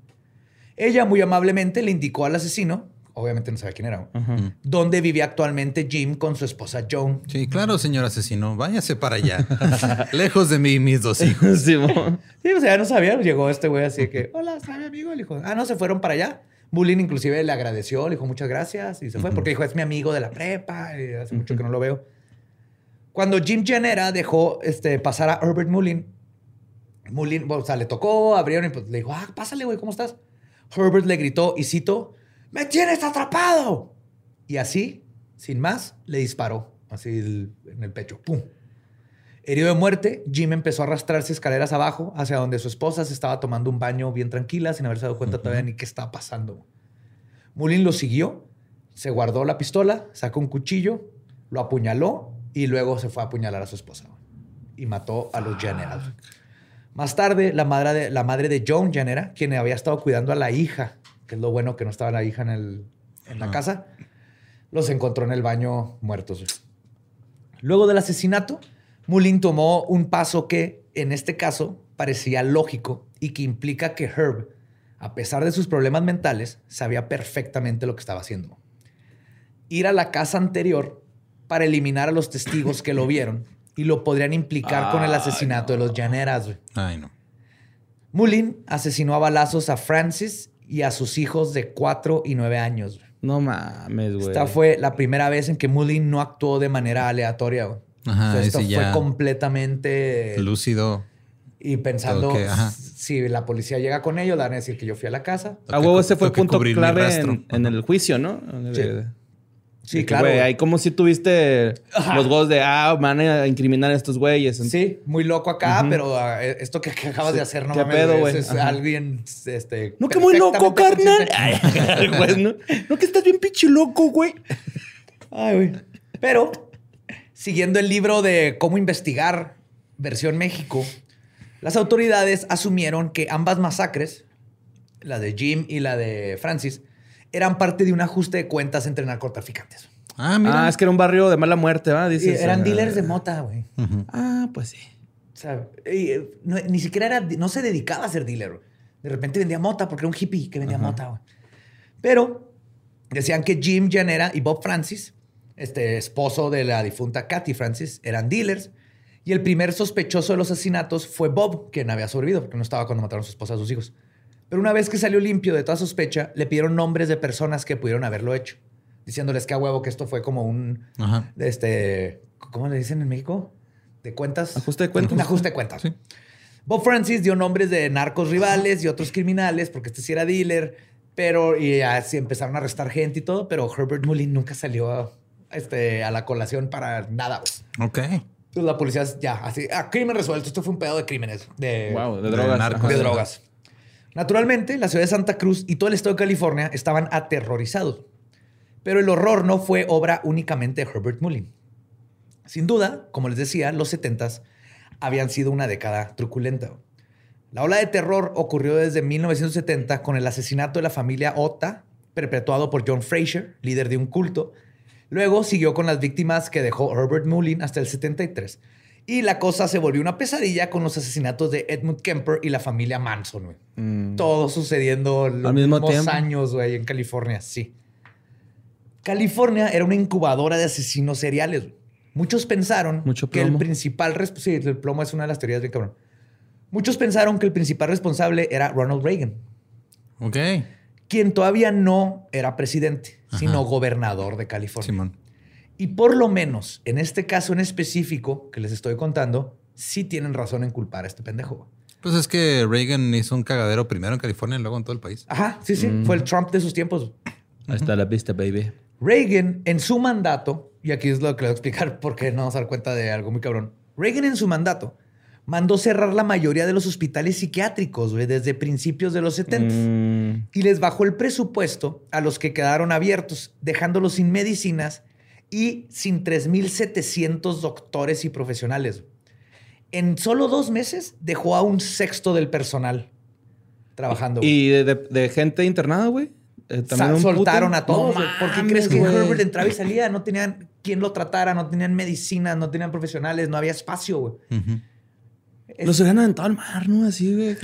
Ella muy amablemente le indicó al asesino obviamente no sabe quién era, dónde vivía actualmente Jim con su esposa Joan. Sí, claro, señor asesino, váyase para allá. <laughs> Lejos de mí y mis dos hijos. <laughs> sí, o sea, ya no sabía. Llegó este güey así que, hola, mi amigo. Le dijo, ah, no, se fueron para allá. Bullying inclusive le agradeció, le dijo muchas gracias y se fue porque dijo, es mi amigo de la prepa y hace mucho que no lo veo. Cuando Jim Genera dejó este, pasar a Herbert Mullin, Mullin, o sea, le tocó, abrieron y pues, le dijo, ah, pásale, güey, ¿cómo estás? Herbert le gritó y cito, ¡Me tienes atrapado! Y así, sin más, le disparó, así en el pecho. ¡Pum! Herido de muerte, Jim empezó a arrastrarse escaleras abajo hacia donde su esposa se estaba tomando un baño bien tranquila, sin haberse dado cuenta todavía ni qué estaba pasando. Mullin lo siguió, se guardó la pistola, sacó un cuchillo, lo apuñaló y luego se fue a apuñalar a su esposa. Y mató a los General. Más tarde, la madre de, la madre de Joan Janera, quien había estado cuidando a la hija que es lo bueno que no estaba la hija en, el, en la casa, los encontró en el baño muertos. Luego del asesinato, Mullin tomó un paso que, en este caso, parecía lógico y que implica que Herb, a pesar de sus problemas mentales, sabía perfectamente lo que estaba haciendo. Ir a la casa anterior para eliminar a los testigos que lo vieron y lo podrían implicar con el asesinato de los Llaneras. Ay, no. Mullin asesinó a balazos a Francis y a sus hijos de 4 y 9 años. No mames, güey. Esta fue la primera vez en que Mullin no actuó de manera aleatoria. Ajá, O sea, ahí esto fue completamente Lúcido. y pensando ajá. si la policía llega con ellos, le van a decir que yo fui a la casa. A huevo, ese fue que punto clave rastro. en, en el juicio, ¿no? Sí. Sí, que, claro. güey, ahí como si tuviste los huevos de, ah, van a incriminar a estos güeyes. Sí, muy loco acá, pero ah, esto que, que acabas de hacer, no ¿Qué mames, pedo, güey? Es, Ajá. alguien, este... No, que muy loco, carnal. consciente. Ay, <laughs> güey, ¿no? no, que estás bien pinche loco, güey. Ay, güey. Pero, siguiendo el libro de cómo investigar, versión México, las autoridades asumieron que ambas masacres, la de Jim y la de Francis, eran parte de un ajuste de cuentas entre narcotraficantes. Ah, mira. Ah, es que era un barrio de mala muerte, ¿va? Y Dices. eran ah, dealers de mota, güey. Ah, pues sí. O sea, y, eh, no- ni siquiera era, no se dedicaba a ser dealer. güey. De repente vendía mota porque era un hippie que vendía mota. güey. Pero decían que Jim Janera y Bob Francis, este esposo de la difunta Kathy Francis, eran dealers. Y el primer sospechoso de los asesinatos fue Bob, quien había sobrevivido porque no estaba cuando mataron a su esposa y a sus hijos. Pero una vez que salió limpio de toda sospecha, le pidieron nombres de personas que pudieron haberlo hecho, diciéndoles que a huevo que esto fue como un Ajá. este, ¿cómo le dicen en México? De cuentas. Ajuste de cuentas. Un ajuste de cuentas. Bob Francis dio nombres de narcos rivales y otros criminales, porque este sí era dealer, pero y así empezaron a arrestar gente y todo, pero Herbert Mullin nunca salió a, este, a la colación para nada. Ok. Entonces la policía ya, así, ah, crimen resuelto. Esto fue un pedo de crímenes, de, Wow, de de drogas. narcos. de drogas. Naturalmente, la ciudad de Santa Cruz y todo el estado de California estaban aterrorizados. Pero el horror no fue obra únicamente de Herbert Mullin. Sin duda, como les decía, los 70s habían sido una década truculenta. La ola de terror ocurrió desde 1970 con el asesinato de la familia Ota, perpetuado por John Fraser, líder de un culto. Luego siguió con las víctimas que dejó Herbert Mullin hasta el 73. Y la cosa se volvió una pesadilla con los asesinatos de Edmund Kemper y la familia Manson, güey. Mm. Todo sucediendo los Al mismo mismos tiempo. años, güey, en California, sí. California era una incubadora de asesinos seriales. güey. Muchos pensaron Mucho que el principal... resp- Sí, el plomo es una de las teorías bien cabrón. Muchos pensaron que el principal responsable era Ronald Reagan, Ok. quien todavía no era presidente, Ajá. sino gobernador de California. Simón. Y por lo menos, en este caso en específico que les estoy contando, sí tienen razón en culpar a este pendejo. Pues es que Reagan hizo un cagadero primero en California y luego en todo el país. Ajá, sí, sí. Fue el Trump de sus tiempos. Ahí está la vista, baby. Reagan en su mandato, y aquí es lo que les voy a explicar porque no vamos a dar cuenta de algo muy cabrón. Reagan en su mandato mandó cerrar la mayoría de los hospitales psiquiátricos desde principios de los 70 Mm, y les bajó el presupuesto a los que quedaron abiertos, dejándolos sin medicinas y sin 3.700 doctores y profesionales. En solo dos meses dejó a un sexto del personal trabajando. güey. y de, de- de gente internada, güey. Eh, también un soltaron puto. a todos. No güey. ¿Por qué crees que güey. Herbert entraba y salía? No tenían quien lo tratara, no tenían medicinas, no tenían profesionales, no había espacio, güey. Ujú. Los habían aventado al mar, ¿no? Así, güey.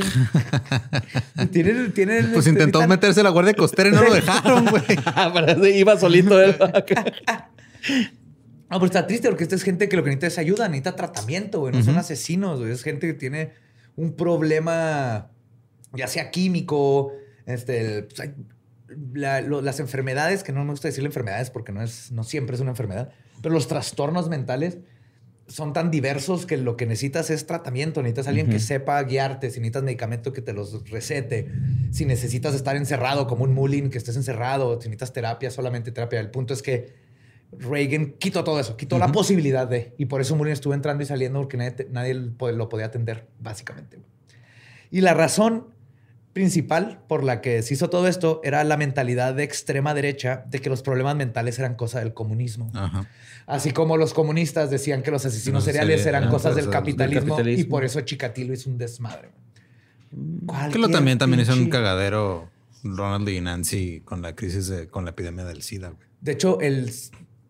<laughs> Tienen, tienen, Pues intentó meterse a la guardia costera y no lo <laughs> dejaron, güey. <laughs> Iba solito él. No, pero está triste porque esta es gente que lo que necesita es ayuda, necesita tratamiento, güey. No son asesinos, güey. Es gente que tiene un problema, ya sea químico, este, pues, hay- la- lo- las enfermedades, que no me gusta decirle enfermedades porque no, es, no siempre es una enfermedad, pero los trastornos mentales son tan diversos que lo que necesitas es tratamiento. Necesitas alguien que sepa guiarte. Si necesitas medicamento, que te los recete. Si necesitas estar encerrado como un mulling, que estés encerrado. Si necesitas terapia, solamente terapia. El punto es que Reagan quitó todo eso, quitó la posibilidad de. Y por eso Mullen estuvo entrando y saliendo porque nadie, nadie lo podía atender, básicamente. Y la razón principal por la que se hizo todo esto era la mentalidad de extrema derecha de que los problemas mentales eran cosa del comunismo. Ajá. Así como los comunistas decían que los asesinos Los seriales eran eran cosas del capitalismo, y por eso Chikatilo hizo un desmadre. Que lo también, también hizo un cagadero Ronald y Nancy con la crisis de, con la epidemia del SIDA, güey. De hecho, el,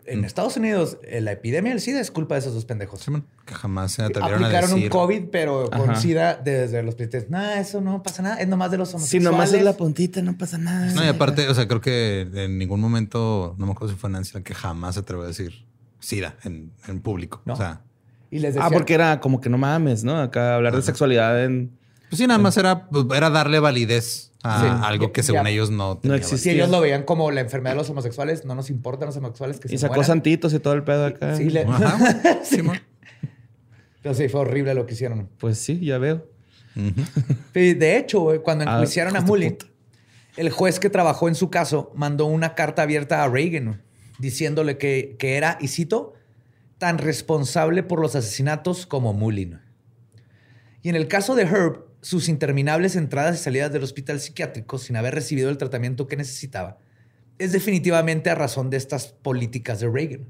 en Estados Unidos, eh, la epidemia del SIDA es culpa de esos dos pendejos. Que jamás se atrevieron a Aplicaron decir. un COVID, pero con Ajá. SIDA desde los presidentes. No, eso no pasa nada. Es nomás de los Si homosexuales. nomás es la puntita, no pasa nada. No, y aparte, o sea, creo que en ningún momento, no me acuerdo si fue Nancy la que jamás se atrevió a decir SIDA en, en público. No. O sea, Y les Ah, porque era como que no mames, ¿no? Acá hablar de sexualidad en. Pues sí, nada más era, era darle validez a Sí. algo que según ya- ellos no, No tenía existe. Si ellos lo veían como la enfermedad de los homosexuales, no nos importan los homosexuales que Y se sacó mueran. santitos y todo el pedo acá. Sí, le-. Ajá. <laughs> Simón. Pero sí, fue horrible lo que hicieron. Pues sí, ya veo. Y De hecho, cuando Ah, enjuiciaron a puta. el juez que trabajó en su caso mandó una carta abierta a Reagan diciéndole que, que era, y cito, tan responsable por los asesinatos como Mullin. Y en el caso de Herb, sus interminables entradas y salidas del hospital psiquiátrico sin haber recibido el tratamiento que necesitaba, es definitivamente a razón de estas políticas de Reagan.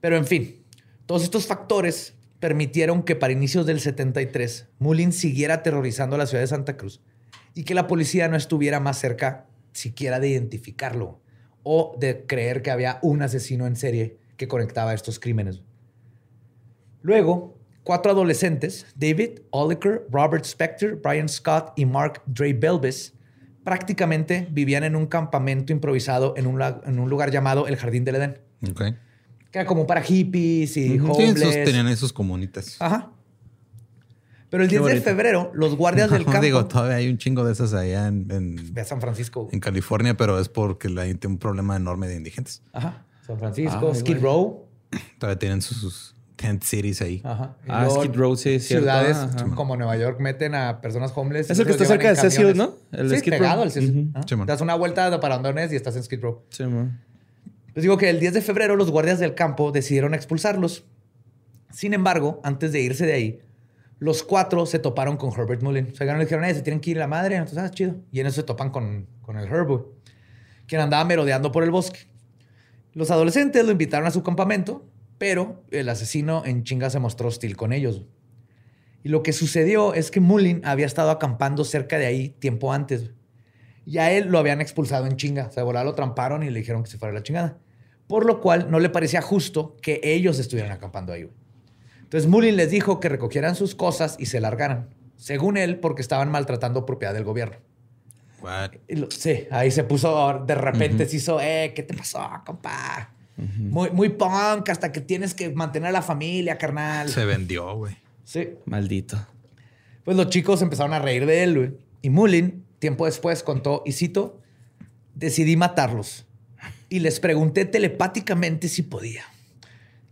Pero en fin, todos estos factores permitieron que para inicios del 73 Mullin siguiera aterrorizando a la ciudad de Santa Cruz y que la policía no estuviera más cerca siquiera de identificarlo o de creer que había un asesino en serie que conectaba estos crímenes. Luego, cuatro adolescentes, David, Oliker, Robert Spector, Brian Scott y Mark Dre Belbis, prácticamente vivían en un campamento improvisado en un, en un lugar llamado el Jardín del Edén, Ok. que era como para hippies y Sí, homeless. esos tenían esos comunitas. Ajá. Pero el 10 de febrero, los guardias del campo... Digo, todavía hay un chingo de esas allá en, en- Ve a San Francisco. en California, pero es porque la gente tiene un problema enorme de indigentes. Ajá. San Francisco, Ay, Skid. Row. Todavía tienen sus, sus tent cities ahí. Ajá. Y Ah, luego Skid Row, sí, es cierto. Ciudades Ajá. como Nueva York meten a personas homeless. Es el que los está cerca de Cecil. ¿no? El sí, Skid Row. pegado al Cecil. Ujú. Ajá. Simón. Das una vuelta de Parandones y estás en Skid Row. Sí, man. Les digo que el 10 de febrero los guardias del campo decidieron expulsarlos. Sin embargo, antes de irse de ahí, los cuatro se toparon con Herbert Mullin. Se llegaron y le dijeron, "Eh, se tienen que ir a la madre. Entonces, ah, chido. Y en eso se topan con, con el Herb, güey, quien andaba merodeando por el bosque. Los adolescentes lo invitaron a su campamento, pero el asesino en chinga se mostró hostil con ellos. Y lo que sucedió es que Mullin había estado acampando cerca de ahí tiempo antes. Y a él lo habían expulsado en chinga. O sea, lo tramparon y le dijeron que se fuera a la chingada. Por lo cual no le parecía justo que ellos estuvieran acampando ahí. güey. Entonces Mullin les dijo que recogieran sus cosas y se largaran. Según él, porque estaban maltratando propiedad del gobierno. What? Sí, ahí se puso, de repente se hizo, eh, ¿qué te pasó, compa? Muy, muy punk, hasta que tienes que mantener a la familia, carnal. Se vendió, güey. Sí. Maldito. Pues los chicos empezaron a reír de él, güey. Y Mullin, tiempo después, contó, y cito, decidí matarlos. Y les pregunté telepáticamente si podía.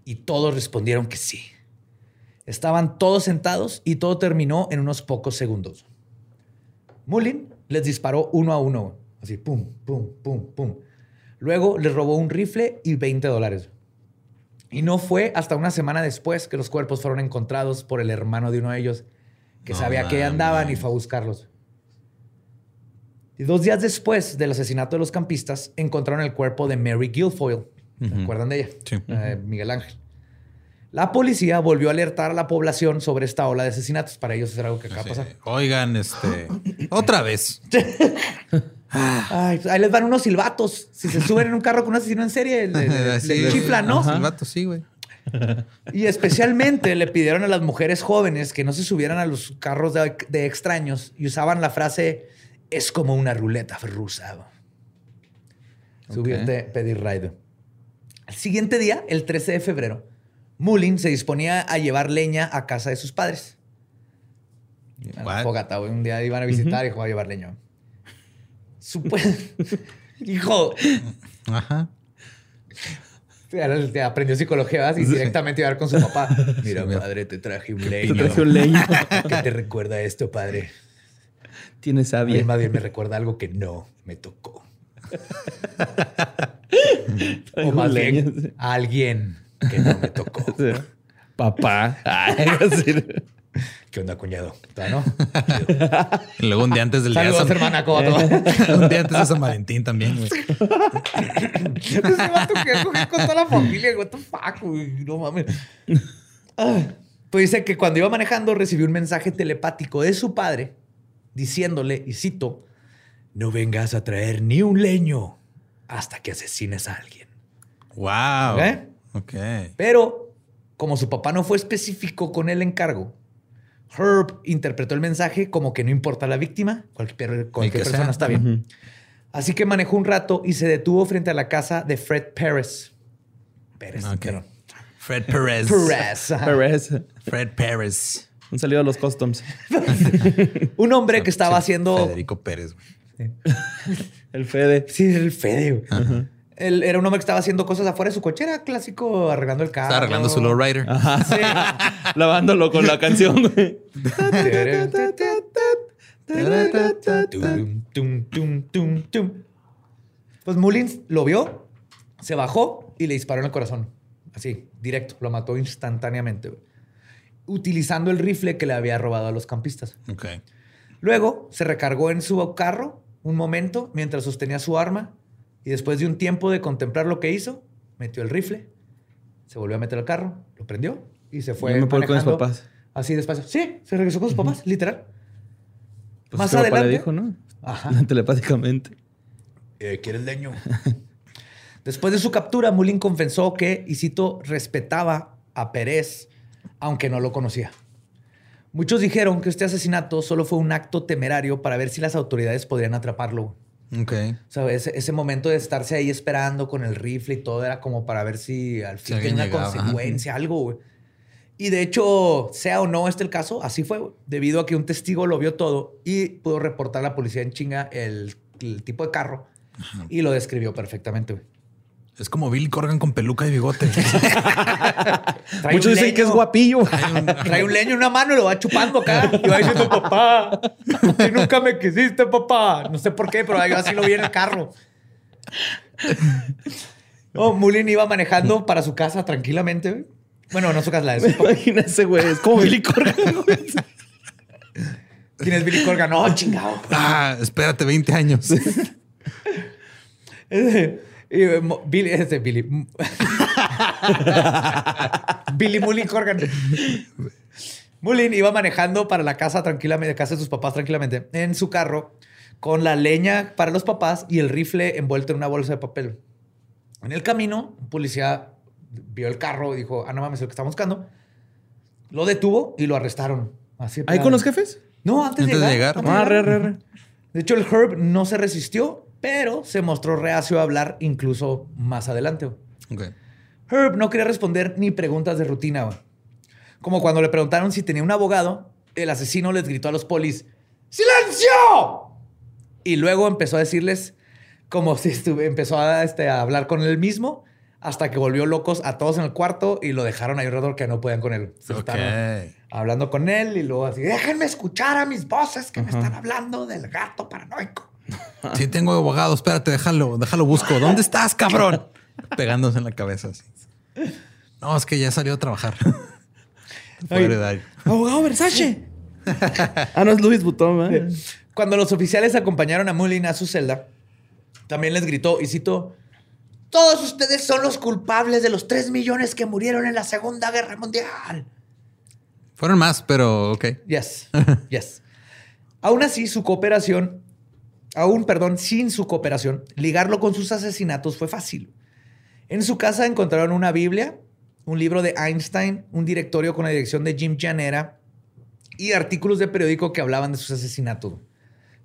Y todos respondieron que sí. Estaban todos sentados y todo terminó en unos pocos segundos. Mullin les disparó uno a uno, así, pum, pum, pum, pum. Luego les robó un rifle y 20 dólares. Y no fue hasta una semana después que los cuerpos fueron encontrados por el hermano de uno de ellos, que No sabía que andaban y fue a buscarlos. Y dos días después del asesinato de los campistas, encontraron el cuerpo de Mary Guilfoyle. ¿Se acuerdan de ella? Sí. Eh, Miguel Ángel. La policía volvió a alertar a la población sobre esta ola de asesinatos. Para ellos es algo que acaba de Sí. pasar. Oigan, este. otra vez. <laughs> Ay, pues ahí les van unos silbatos. Si se suben en un carro con un asesino en serie, le, le- <laughs> Sí, le chiflan, ¿no? El vato, sí, güey. <laughs> Y especialmente le pidieron a las mujeres jóvenes que no se subieran a los carros de, de extraños y usaban la frase es como una ruleta rusa. Subirte, pedir ride. El siguiente día, el 13 de febrero, Mullin se disponía a llevar leña a casa de sus padres. A la What? fogata, güey. Un día iban a visitar y dijo, a llevar leña. <laughs> Hijo, Ajá. te aprendió psicología ¿verdad? y directamente iba a ver con su papá. <laughs> Mira, mira. padre, te traje un Te leño. traje un leño. <laughs> ¿Qué te recuerda esto, padre? Tiene sabia. más bien me recuerda algo que no me tocó. o más bien, alguien que no me tocó. sí. Papá. Ay, así. <laughs> ¿Qué onda, cuñado? ¿Está, no? Y <laughs> luego un día antes del día San... hermana. <laughs> Un día antes de San Valentín también, güey. Ese vato que coge con toda la familia. What the fuck, güey? No mames. Ah, Pues dice que cuando iba manejando recibió un mensaje telepático de su padre diciéndole, y cito, no vengas a traer ni un leño hasta que asesines a alguien. Wow. ¿Eh? Ok. Pero como su papá no fue específico con el encargo, Herb interpretó el mensaje como que no importa la víctima, cualquier, persona sea. está bien. Así que manejó un rato y se detuvo frente a la casa de Fred Pérez. Pérez, Ok. perdón. Fred Perez. Perez. ajá. Perez. Fred Perez. Un saludo a los customs. <laughs> Un hombre que estaba haciendo. Federico Pérez. güey. El Fede. Sí, el Fede. güey. Él era un hombre que estaba haciendo cosas afuera de su cochera, clásico, arreglando el carro. Está arreglando su lowrider. Sí. <laughs> Lavándolo con la canción, güey. Tum, tum, tum, tum, tum. Pues Mullins lo vio, se bajó y le disparó en el corazón. Así, directo. Lo mató instantáneamente. güey. Utilizando el rifle que le había robado a los campistas. Ok. Luego se recargó en su carro un momento mientras sostenía su arma y después de un tiempo de contemplar lo que hizo, metió el rifle, se volvió a meter al carro, lo prendió y se fue Yo me puedo ir con mis manejando papás. Así despacio. Sí, se regresó con sus papás, literal. Pues Más su papá adelante. le dijo, ¿no? Ajá. <laughs> Telepáticamente. Eh, ¿Quiere el leño? <laughs> Después de su captura, Mulin confesó que, y cito, respetaba a Pérez, aunque no lo conocía. Muchos dijeron que este asesinato solo fue un acto temerario para ver si las autoridades podrían atraparlo. Ok. O ese, ese momento de estarse ahí esperando con el rifle y todo era como para ver si al fin alguien tenía una llegaba, consecuencia, algo, güey. Y de hecho, sea o no este el caso, así fue, debido a que un testigo lo vio todo y pudo reportar a la policía en chinga el, el tipo de carro y lo describió perfectamente, güey. Es como Billy Corgan con peluca y bigote. <laughs> Trae Muchos un dicen que es guapillo. <laughs> Trae un leño en una mano y lo va chupando acá. Y va diciendo, papá, que nunca me quisiste, papá. No sé por qué, pero yo así lo vi en el carro. No, Mulin iba manejando para su casa tranquilamente. Bueno, no su casa, la de su papá. Imagínese, güey. Es como Billy Corgan, güey. ¿Quién es Billy Corgan? No, chingado. ah, espérate 20 años. <laughs> Y, eh, Mo- Billy, este Billy. <laughs> Billy Mulin Corgan. Mulin iba manejando para la casa tranquilamente, casa de sus papás tranquilamente, en su carro, con la leña para los papás y el rifle envuelto en una bolsa de papel. En el camino, un policía vio el carro y dijo, ah, no mames, es lo que estamos buscando. Lo detuvo y lo arrestaron. Así, ¿Ahí con los jefes? No, antes, Antes de de llegar. de Ah, re, llegar. re, re. De hecho, el Herb no se resistió, pero se mostró reacio a hablar incluso más adelante. güey. Ok. Herb no quería responder ni preguntas de rutina. Como cuando le preguntaron si tenía un abogado, el asesino les gritó a los polis, ¡Silencio! Y luego empezó a decirles como si estuve, empezó a, este, a hablar con él mismo hasta que volvió locos a todos en el cuarto y lo dejaron ahí alrededor que no podían con él. Se hablando con él y luego así, déjenme escuchar a mis voces que me están hablando del gato paranoico. <laughs> Sí, tengo abogado. Espérate, déjalo, déjalo busco. ¿Dónde estás, cabrón? <laughs> Pegándose en la cabeza así. No, es que ya salió a trabajar. <laughs> ¡Abogado Versace! Ah, no es Luis Butón, ¿eh? Cuando los oficiales acompañaron a Mullin a su celda, también les gritó, y cito, todos ustedes son los culpables de los 3 millones que murieron en la Segunda Guerra Mundial. Fueron más, pero ok. Yes, yes. Aún así, su cooperación, aún, perdón, sin su cooperación, ligarlo con sus asesinatos fue fácil. En su casa encontraron una Biblia, un libro de Einstein, un directorio con la dirección de Jim Janera y artículos de periódico que hablaban de sus asesinatos.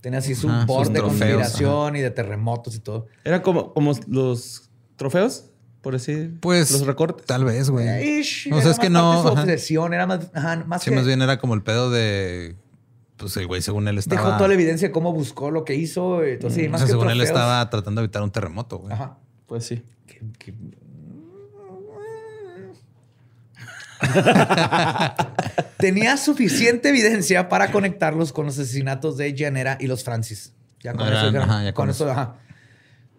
Tenía así su Ajá, board sus de trofeos, conspiración y de terremotos y todo. Era como, como los trofeos, por decir. Pues Los recortes. tal vez, güey. Ish, O era sea, es que no. Su ajá. obsesión era más, ajá, más Sí, que más bien era como el pedo de. Pues el güey, según él estaba. dejó toda la evidencia de cómo buscó lo que hizo. Entonces, sí, o más sea, que según él estaba tratando de evitar un terremoto, güey. Ajá. Pues sí. <laughs> Tenía suficiente evidencia para conectarlos con los asesinatos de Janera y los Francis. Ya con Eran- eso. ya- ajá, ya con con eso, eso. ajá.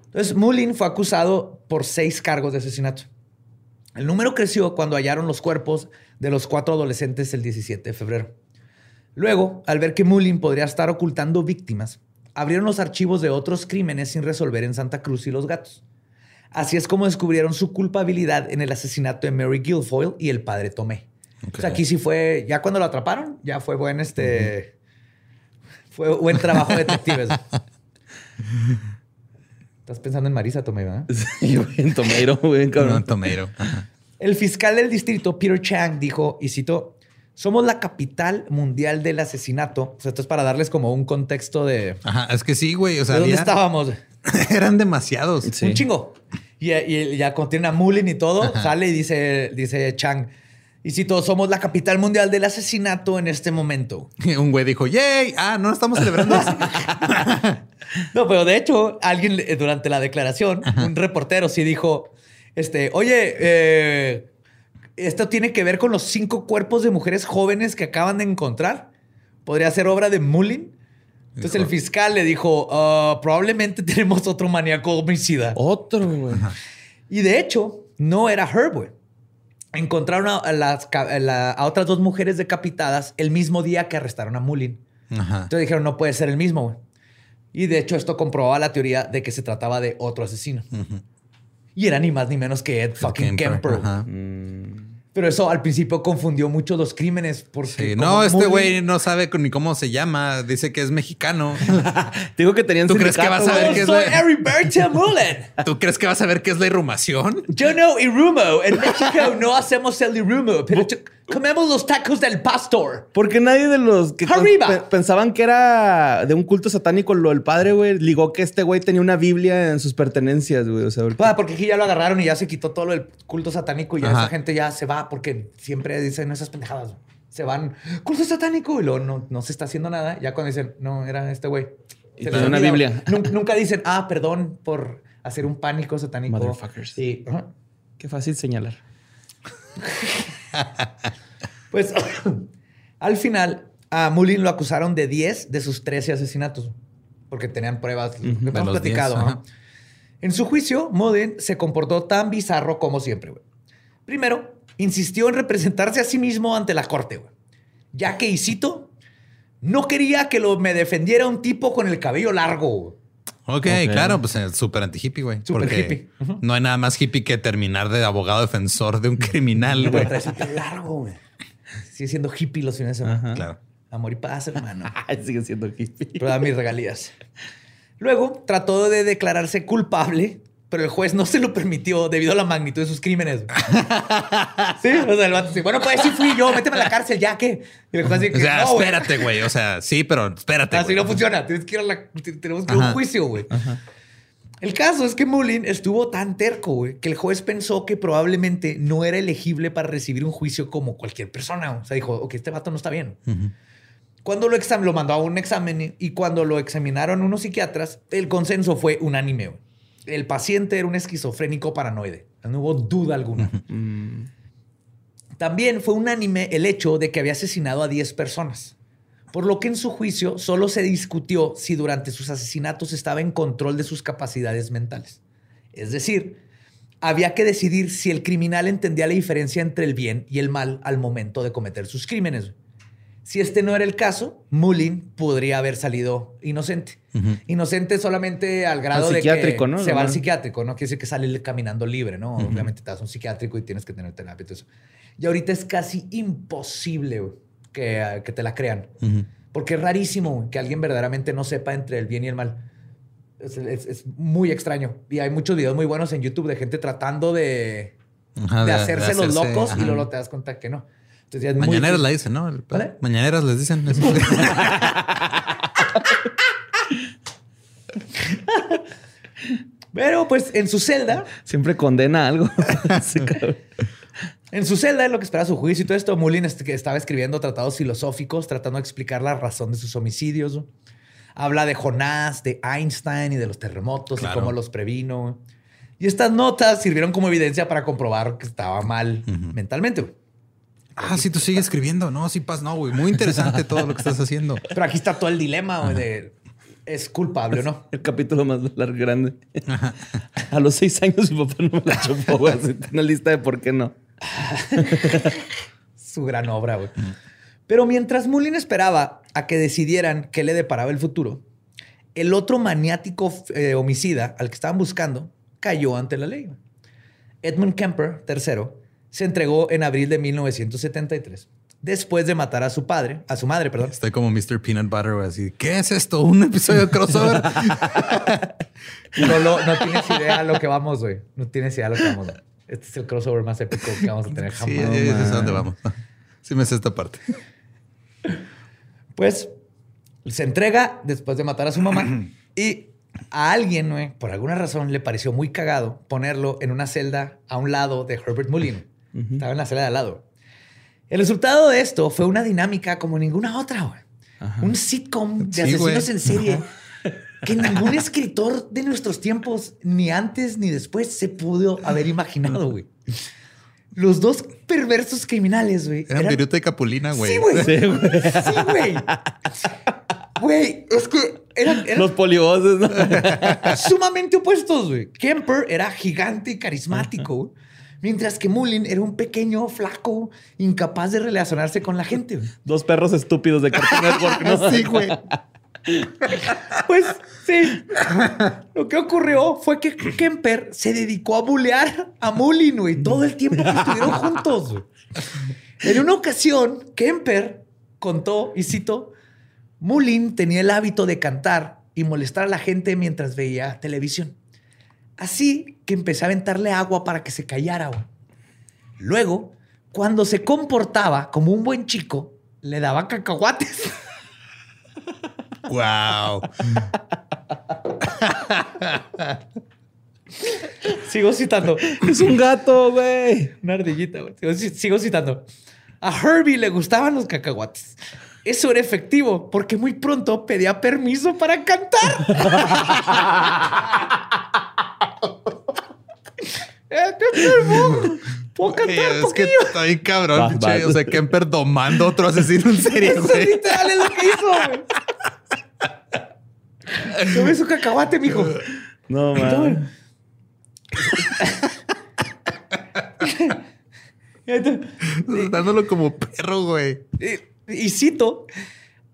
Entonces, Mullin fue acusado por seis cargos de asesinato. El número creció cuando hallaron los cuerpos de los cuatro adolescentes el 17 de febrero. Luego, al ver que Mullin podría estar ocultando víctimas, abrieron los archivos de otros crímenes sin resolver en Santa Cruz y Los Gatos. Así es como descubrieron su culpabilidad en el asesinato de Mary Guilfoyle y el padre Tomé. O sea, aquí sí fue, ya cuando lo atraparon, ya fue buen este. Fue buen trabajo de detectives. <laughs> Estás pensando en Marisa Tomé, ¿verdad? Sí, güey, en Tomeiro, güey, No. <laughs> El fiscal del distrito, Peter Chang, dijo, y citó, somos la capital mundial del asesinato. O sea, esto es para darles como un contexto de, Ajá, es que sí, güey. O sea, de dónde estábamos. <laughs> eran demasiados. Sí. Un chingo. Y, y ya cuando tiene a Mullin y todo, sale y dice, dice Chang, Y si todos somos la capital mundial del asesinato en este momento. <laughs> Un güey dijo, ¡yay! Ah, no estamos celebrando. <laughs> No, pero de hecho, alguien eh, durante la declaración, un reportero sí dijo, este, oye, eh, esto tiene que ver con los cinco cuerpos de mujeres jóvenes que acaban de encontrar. Podría ser obra de Mullin. Entonces el fiscal le dijo, "Ah, probablemente <laughs> tenemos otro maníaco homicida. Otro, güey. Y de hecho, no era Herb, güey. Encontraron a, a las, ca- a la- a otras dos mujeres decapitadas el mismo día que arrestaron a Mullin. Ajá. Entonces dijeron, no puede ser el mismo, güey. Y de hecho, esto comprobaba la teoría de que se trataba de otro asesino. Y era ni más ni menos que Ed fucking Kemper. Ajá. Pero eso al principio confundió mucho los crímenes. Porque Sí, no, este güey no sabe ni cómo se llama. Dice que es mexicano. <laughs> Digo que tenían ¿Tú crees que vas a ver qué es soy la- Mullin. <laughs> ¿Tú crees que vas a ver qué es la irrumación? Yo no irumo. En México no hacemos el irumo, pero comemos los tacos del pastor. Porque nadie de los que Arriba. pensaban que era de un culto satánico lo del padre, güey, ligó que este güey tenía una Biblia en sus pertenencias, güey. O sea, porque- Ah, porque aquí ya lo agarraron y ya se quitó todo lo del culto satánico y ya Ajá. esa gente ya se va porque siempre dicen esas pendejadas. Se van, culto satánico y luego no, no se está haciendo nada. Ya cuando dicen, no, era este güey. Y Se les una. Biblia. Nun- Nunca dicen, ah, perdón por hacer un pánico satánico. Motherfuckers. Sí. Qué fácil señalar. <laughs> <laughs> Pues <coughs> al final, a Mullin lo acusaron de 10 de sus 13 asesinatos. Porque tenían pruebas. Lo que hemos los 10, platicado. En su juicio, Mullin se comportó tan bizarro como siempre. Primero, insistió en representarse a sí mismo ante la corte. Ya que, y cito, no quería que lo, me defendiera un tipo con el cabello largo. Ok, claro, pues es súper anti-hippie, güey. Súper Porque hippie. No hay nada más hippie que terminar de abogado defensor de un criminal, güey. largo, güey. Sigue siendo hippie los fines de semana. Claro. Amor y paz, hermano. <laughs> Sigue siendo hippie. pero da mis regalías. Luego trató de declararse culpable, pero el juez no se lo permitió debido a la magnitud de sus crímenes. <laughs> sí, o sea, el vato dice, bueno, pues sí fui yo, méteme a la cárcel, ya que. Y el juez dice, O sea, no, espérate, güey. O sea, sí, pero espérate. Así no funciona. Tienes que ir a la, tenemos que ir a un juicio, güey. El caso es que Mullin estuvo tan terco, güey, que el juez pensó que probablemente no era elegible para recibir un juicio como cualquier persona. O sea, dijo, ok, este vato no está bien. Cuando lo, exam lo mandó a un examen y cuando lo examinaron unos psiquiatras, el consenso fue unánime. güey. El paciente era un esquizofrénico paranoide. No hubo duda alguna. También fue unánime el hecho de que había asesinado a 10 personas. Por lo que en su juicio solo se discutió si durante sus asesinatos estaba en control de sus capacidades mentales. Es decir, había que decidir si el criminal entendía la diferencia entre el bien y el mal al momento de cometer sus crímenes. Si este no era el caso, Mullin podría haber salido inocente. Inocente solamente al grado Al de psiquiátrico, que ¿no? se va al psiquiátrico, no quiere decir que sale caminando libre, ¿no? Obviamente te das un psiquiátrico y tienes que tener terapia y todo eso. Y ahorita es casi imposible que, que te la crean. Porque es rarísimo que alguien verdaderamente no sepa entre el bien y el mal. Es, es- es muy extraño. Y hay muchos videos muy buenos en YouTube de gente tratando de, Ajá, de hacerse los locos ajá. y luego te das cuenta que no. Entonces es Mañaneras la dicen, ¿no? El- ¿Vale? Mañaneras les dicen. eso. <laughs> Pero pues en su celda, Siempre condena algo. <laughs> Sí, en su celda, en lo que espera su juicio y todo esto, Mullin estaba escribiendo tratados filosóficos, tratando de explicar la razón de sus homicidios. Habla de Jonás, de Einstein y de los terremotos Claro. y cómo los previno. Y estas notas sirvieron como evidencia para comprobar que estaba mal mentalmente. Ah, sí, tú sigues escribiendo. No, sí, paz, no, güey. Muy interesante todo lo que estás haciendo. <laughs> Pero aquí está todo el dilema güey, de es culpable o no. El capítulo más largo, grande. A los seis años mi papá no me la chupó, güey. Así, Una lista de por qué no. <laughs> su gran obra, güey. Pero mientras Mullin esperaba a que decidieran qué le deparaba el futuro, el otro maniático eh, homicida al que estaban buscando cayó ante la ley. Edmund Kemper III se entregó en abril de 1973 después de matar a su padre, a su madre, perdón. Estoy como Mr. Peanut Butter, güey. Así, ¿qué es esto? ¿Un episodio de crossover? <laughs> No, tienes idea a lo que vamos, güey. No tienes idea a lo que vamos. Este es el crossover más épico que vamos a tener jamás. sí, a dónde vamos. Sí me sé esta parte. Pues se entrega después de matar a su mamá y a alguien, güey, por alguna razón, le pareció muy cagado ponerlo en una celda a un lado de Herbert Estaba en la celda de al lado. El resultado de esto fue una dinámica como ninguna otra, güey. Un sitcom de Sí, asesinos güey. en serie que ningún escritor de nuestros tiempos, ni antes ni después, se pudo haber imaginado, güey. Los dos perversos criminales, güey. Eran eran- Viruta y Capulina, güey. Sí, güey. Sí, güey. Güey, es que eran, eran Los polivoces, ¿no? sumamente opuestos, güey. Kemper era gigante y carismático, güey, mientras que Mullin era un pequeño, flaco, incapaz de relacionarse con la gente. güey. <laughs> Dos perros estúpidos de Cartoon Network, ¿no? <laughs> Sí, güey. Pues sí. Lo que ocurrió fue que Kemper se dedicó a bulear a Mullin, güey, todo el tiempo que estuvieron juntos. güey. En una ocasión, Kemper contó, y cito, Mullin tenía el hábito de cantar y molestar a la gente mientras veía televisión. Así que empecé a aventarle agua para que se callara. güey. Luego, cuando se comportaba como un buen chico, le daba cacahuates. <laughs> Wow. Sigo citando. Es un gato, güey. Una ardillita, güey. Sigo, sigo citando. A Herbie le gustaban los cacahuates. Eso era efectivo porque muy pronto pedía permiso para cantar. <laughs> Eh, qué. ¿Puedo cantar es que está bien cabrón, pinche. va. O sea, Kemper domando a otro asesino en serie, Eso güey. literal es lo que hizo, güey. Tome su cacahuate, mijo. No, man. <laughs> Dándolo como perro, güey. Y cito,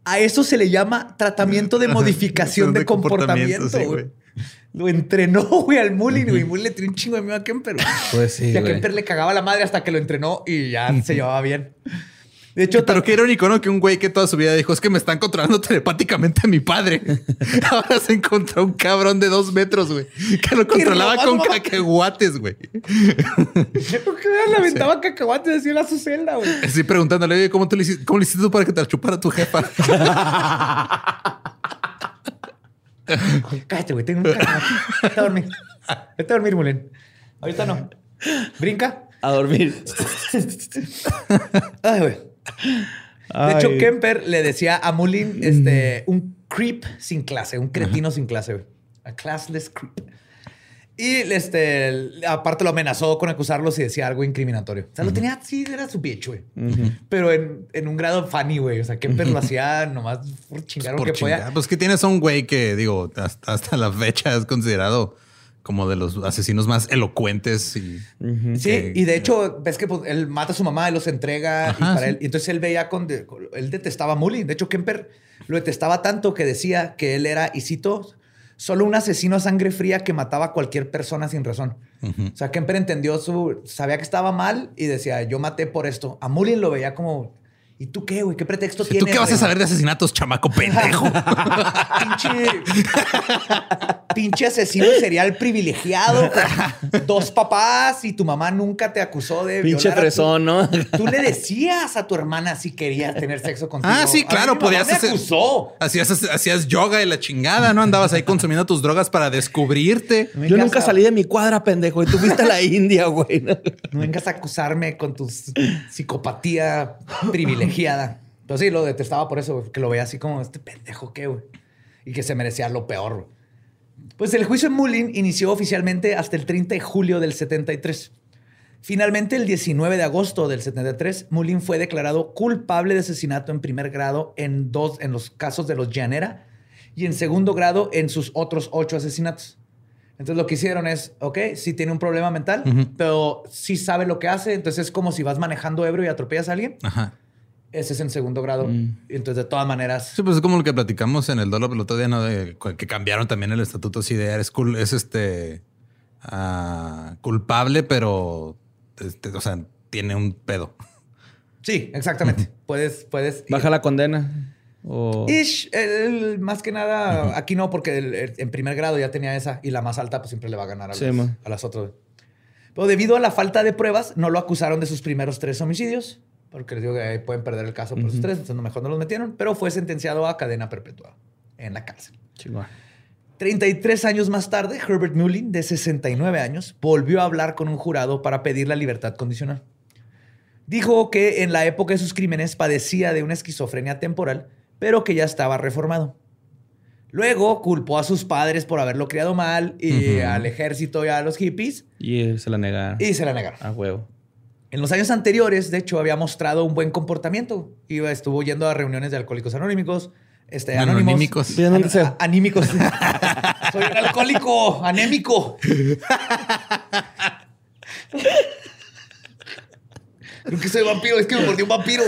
a eso se le llama tratamiento de modificación de, De comportamiento, comportamiento. sí, güey. Lo entrenó, <laughs> güey, al Mullin, güey. Mullin le tiró un chingo de miedo a Kemper. güey. Pues sí, y a. Kemper le cagaba la madre hasta que lo entrenó y ya se llevaba bien. De hecho, Pero qué irónico, ¿no? Que un güey que toda su vida dijo, es que me están controlando telepáticamente a mi padre. <laughs> Ahora se encontró un cabrón de dos metros, güey. Que lo controlaba con no- cacahuates, güey. <laughs> ¿por qué le aventaba cacahuates así en la su celda, güey? Estoy preguntándole, oye, ¿cómo, tú le hiciste, ¿cómo le hiciste tú para que te la chupara tu jefa? <laughs> Cállate, güey, tengo un. Vete a dormir. Vete a dormir, Mullin. Ahorita no. Brinca. A dormir. <laughs> Ay, güey. De hecho, Kemper le decía a Mullin este, un creep sin clase, un cretino sin clase, güey. A classless creep. Y este, aparte lo amenazó con acusarlo si decía algo incriminatorio. O sea, lo tenía así, era su bitch, güey. Pero en, en un grado funny, güey. O sea, Kemper lo hacía nomás por chingar lo Por que podía. Pues que tienes a un güey que, digo, hasta, hasta la fecha es considerado como de los asesinos más elocuentes y... Sí, que- y de hecho, ves que pues, él mata a su mamá y los entrega. y, Ajá, para sí. él, y entonces él veía con, de- con- Él detestaba a Mullin. De hecho, Kemper lo detestaba tanto que decía que él era, y cito, solo un asesino a sangre fría que mataba a cualquier persona sin razón. O sea, Kemper entendió su. Sabía que estaba mal y decía, yo maté por esto. A Mullin lo veía como. ¿Y tú qué, güey? ¿Qué pretexto ¿Tú tienes? qué vas a saber de asesinatos, chamaco pendejo? pinche, <laughs> pinche asesino serial privilegiado, con dos papás y tu mamá nunca te acusó de Pinche violar fresón, ¿no? Tú le decías a tu hermana si querías tener sexo contigo. Ah, sí, claro, mi mamá podías me hacer. acusó. Hacías, hacías yoga y la chingada, ¿no? Andabas ahí consumiendo tus drogas para descubrirte. No Yo nunca a- salí de mi cuadra, pendejo. Y tú fuiste a la India, güey. ¿no? No vengas a acusarme con tu psicopatía privilegiada. Pero sí, lo detestaba por eso, güey, que lo veía así como este pendejo, ¿qué, güey? Y que se merecía lo peor. güey. Pues el juicio en Mullin inició oficialmente hasta el 30 de julio del 73. Finalmente, el 19 de agosto del 73, Mullin fue declarado culpable de asesinato en primer grado en, dos, en los casos de los Llanera y en segundo grado en sus otros ocho asesinatos. Entonces lo que hicieron es, ok, sí tiene un problema mental, pero sí sabe lo que hace. Entonces es como si vas manejando ebrio y atropellas a alguien. Ajá. Ese es en segundo grado. Entonces de todas maneras... Sí, pues es como lo que platicamos en el Dolo el otro día, ¿no? De que cambiaron también el estatuto así de eres cul- es este ah, culpable, pero este, o sea, tiene un pedo. Sí, exactamente. Puedes, puedes... Baja la condena. O... Ish, el- más que nada, aquí no, porque el- el- en primer grado ya tenía esa y la más alta pues siempre le va a ganar a, Sí, los- a las otras. Pero debido a la falta de pruebas, no lo acusaron de sus primeros tres homicidios, porque les digo que ahí pueden perder el caso por esos tres, entonces mejor no los metieron, pero fue sentenciado a cadena perpetua en la cárcel. Chingón. 33 años más tarde, Herbert Mullin, de 69 años, volvió a hablar con un jurado para pedir la libertad condicional. Dijo que en la época de sus crímenes padecía de una esquizofrenia temporal, pero que ya estaba reformado. Luego culpó a sus padres por haberlo criado mal y al ejército y a los hippies Y se la negaron. y se la negaron. A huevo. En los años anteriores, de hecho, había mostrado un buen comportamiento. Iba, estuvo yendo a reuniones de alcohólicos anónimos. Este, anónimos. Anónimos. Bien, donde sea. A- anímicos. <laughs> Soy un alcohólico anémico. Creo que soy vampiro, es que me mordió un vampiro.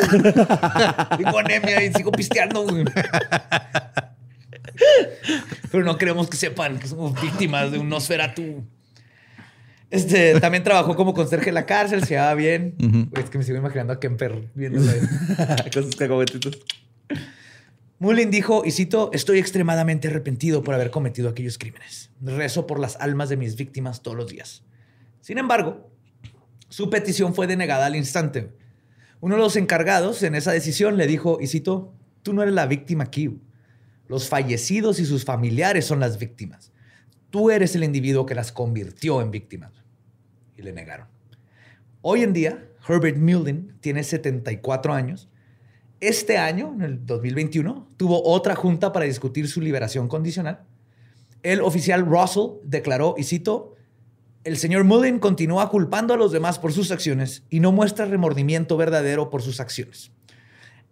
Tengo anemia y sigo pisteando. Pero no queremos que sepan que somos víctimas de un Nosferatu. Este, también trabajó como conserje en la cárcel, se llevaba bien. Es que me sigo imaginando a Kemper viéndolo ahí. <laughs> Con sus cacahuetitos. Mullin dijo, y cito, estoy extremadamente arrepentido por haber cometido aquellos crímenes. Rezo por las almas de mis víctimas todos los días. Sin embargo, su petición fue denegada al instante. Uno de los encargados en esa decisión le dijo, y cito, tú no eres la víctima aquí. Los fallecidos y sus familiares son las víctimas. Tú eres el individuo que las convirtió en víctimas. Y le negaron. Hoy en día, Herbert Mullin tiene 74 años. Este año, en el 2021, tuvo otra junta para discutir su liberación condicional. El oficial Russell declaró, y cito, el señor Mullin continúa culpando a los demás por sus acciones y no muestra remordimiento verdadero por sus acciones.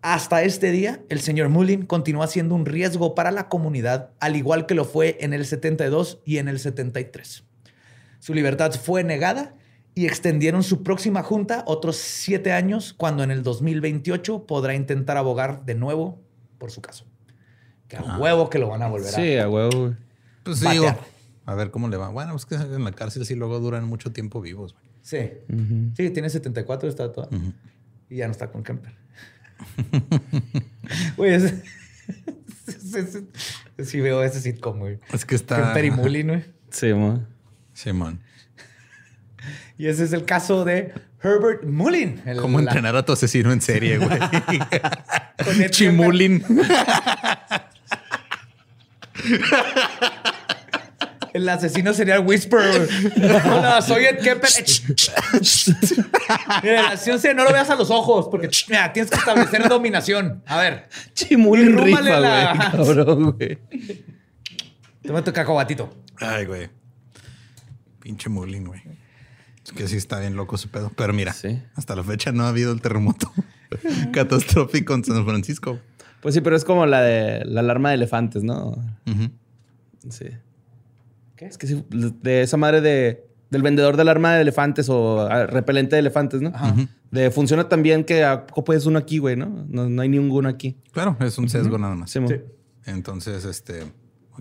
Hasta este día, el señor Mullin continúa siendo un riesgo para la comunidad, al igual que lo fue en el 72 y en el 73. Su libertad fue negada y extendieron su próxima junta otros siete años, cuando en el 2028 podrá intentar abogar de nuevo por su caso. Que a huevo que lo van a volver a... Sí, a huevo. güey. Pues sí, digo, a ver cómo le va. Bueno, es que en la cárcel sí luego duran mucho tiempo vivos. güey. Sí. Sí, tiene 74, está toda. Y ya no está con Kemper. <laughs> Güey, es- sí veo ese sitcom, güey. Es que está... Kemper y Mullin, güey. Sí, mo. Simón. <laughs> Y ese es el caso de Herbert Mullin. el- ¿Cómo la- entrenar a tu asesino en serie, güey? <laughs> Chimulin. El asesino sería el Whisper. Hola, <laughs> soy Ed Kemper. Mira, no lo veas a los ojos, porque mira, tienes que establecer dominación. A ver, Chimulin rifa, la- güey. Cabrón, güey. toma tu cacahuatito. Ay, güey. Pinche Mulin, güey. Es que sí está bien loco su pedo. Pero mira, Sí. hasta la fecha no ha habido el terremoto <laughs> catastrófico en San Francisco. Pues sí, pero es como la de la alarma de elefantes, ¿no? Ujú. Sí. ¿Qué? Es que sí, de esa madre de, del vendedor de alarma de elefantes o ah, repelente de elefantes, ¿no? De funciona tan bien que a poco puedes uno aquí, güey, ¿no? ¿no? no hay ninguno aquí. Claro, es un sesgo nada más. Sí. Sí. Entonces, este,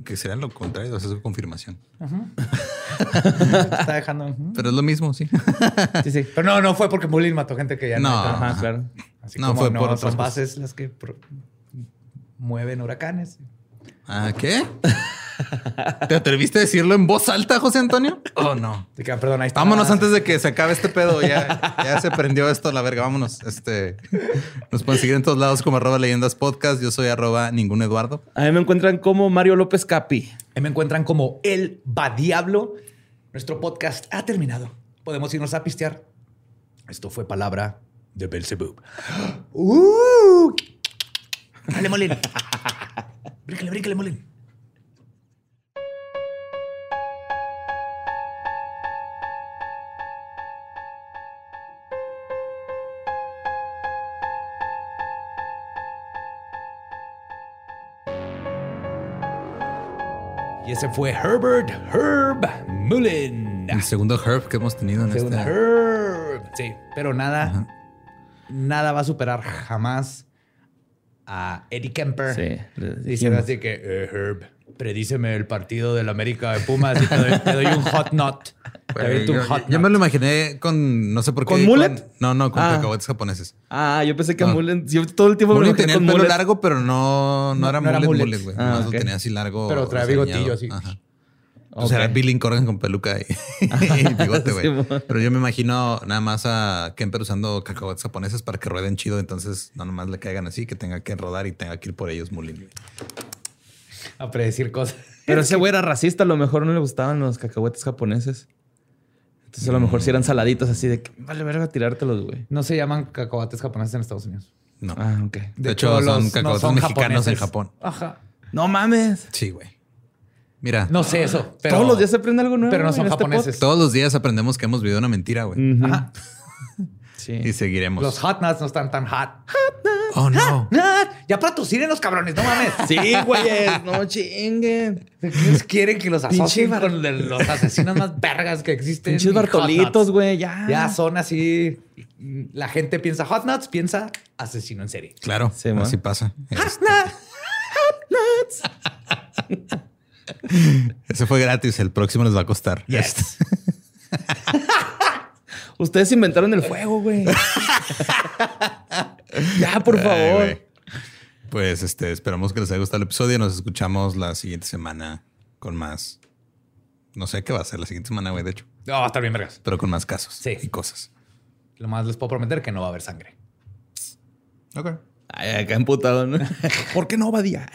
que sería lo contrario, es su confirmación. <laughs> <laughs> Está dejando. Pero es lo mismo, sí. Sí, sí. Pero no, no fue porque Mullin mató gente que ya no. No. Ajá, claro. Así No, como fue no por otras bases las que pro- mueven huracanes. ¿Ah, qué? ¿Te atreviste a decirlo en voz alta, José Antonio? Oh, no. Perdón, ahí está. Vámonos antes de que se acabe este pedo. Ya, ya se prendió esto a la verga. Vámonos. Este, nos pueden seguir en todos lados como arroba leyendas podcast. Yo soy arroba ningún Eduardo. A mí me encuentran como Mario López Capi. Ahí me encuentran como El Va Diablo. Nuestro podcast ha terminado. Podemos irnos a pistear. Esto fue palabra de Belzebub. <gasps> ¡Uh! Dale, Molin. <laughs> brícale, brícale, Molin. Y ese fue Herbert Herb Mullin. El segundo Herb que hemos tenido en Según este. Herb. Sí, pero nada, nada va a superar jamás a Eddie Kemper. Sí, Dicen así que, eh, Herb, predíceme el partido del América de Pumas y te doy, te doy un hot nut. Güey, yo, hot yo nut. me lo imaginé con, no sé por qué. ¿Con mullet? no, no, con Ah. cacahuetes japoneses. Ah, yo pensé que No. Mullen. Yo todo el tiempo me Mullet lo tenía el pelo mullet. largo, pero no, no, No- era no mullet, mullet. mullet, güey. Ah, Nomás lo ok. tenía así largo. Pero trae bigotillo así. Ajá. O Ok. sea, era Billy Corgan con peluca y, <laughs> y bigote, güey. <laughs> Sí. Pero yo me imagino nada más a Kemper usando cacahuetes japoneses para que rueden chido. Entonces, no nomás le caigan así, que tenga que rodar y tenga que ir por ellos, Mulin. A predecir cosas. Pero <laughs> ese güey era racista, a lo mejor no le gustaban los cacahuetes japoneses. Entonces a lo mejor si eran saladitos así de que vale verga tirártelos, güey. No se llaman cacahuates japoneses en Estados Unidos. No. Ah, ok. de, hecho, son no cacahuates son mexicanos en. Japón. Ajá. No mames. Sí, güey. Mira, No sé eso, pero Todos los días se aprende algo nuevo. pero no son este japoneses. todos los días aprendemos que hemos vivido una mentira, güey. Ajá. <laughs> Sí. Y seguiremos. Los hot nuts no están tan hot. Oh, no. Nut. Ya para en los cabrones, no mames. Sí, güeyes. No <laughs> chinguen. Ellos quieren que los asocien bar- con los asesinos más vergas que existen. Pinches hot Bartolitos, nuts. güey. Ya. Ya son así. La gente piensa hot nuts, piensa asesino en serie. Claro, Sí, así pasa. Este- <laughs> Ese fue gratis. El próximo les va a costar. Yes. <laughs> Ustedes inventaron el fuego, güey. Ya, por favor. Pues este, esperamos que les haya gustado el episodio. Nos escuchamos la siguiente semana con más. No sé qué va a ser la siguiente semana, güey, de hecho, No, va a estar bien vergas. pero con más casos Sí. y cosas. Lo más les puedo prometer que no va a haber sangre. Ok. Ay, acá emputado, ¿no? <laughs> ¿Por qué no, Badía?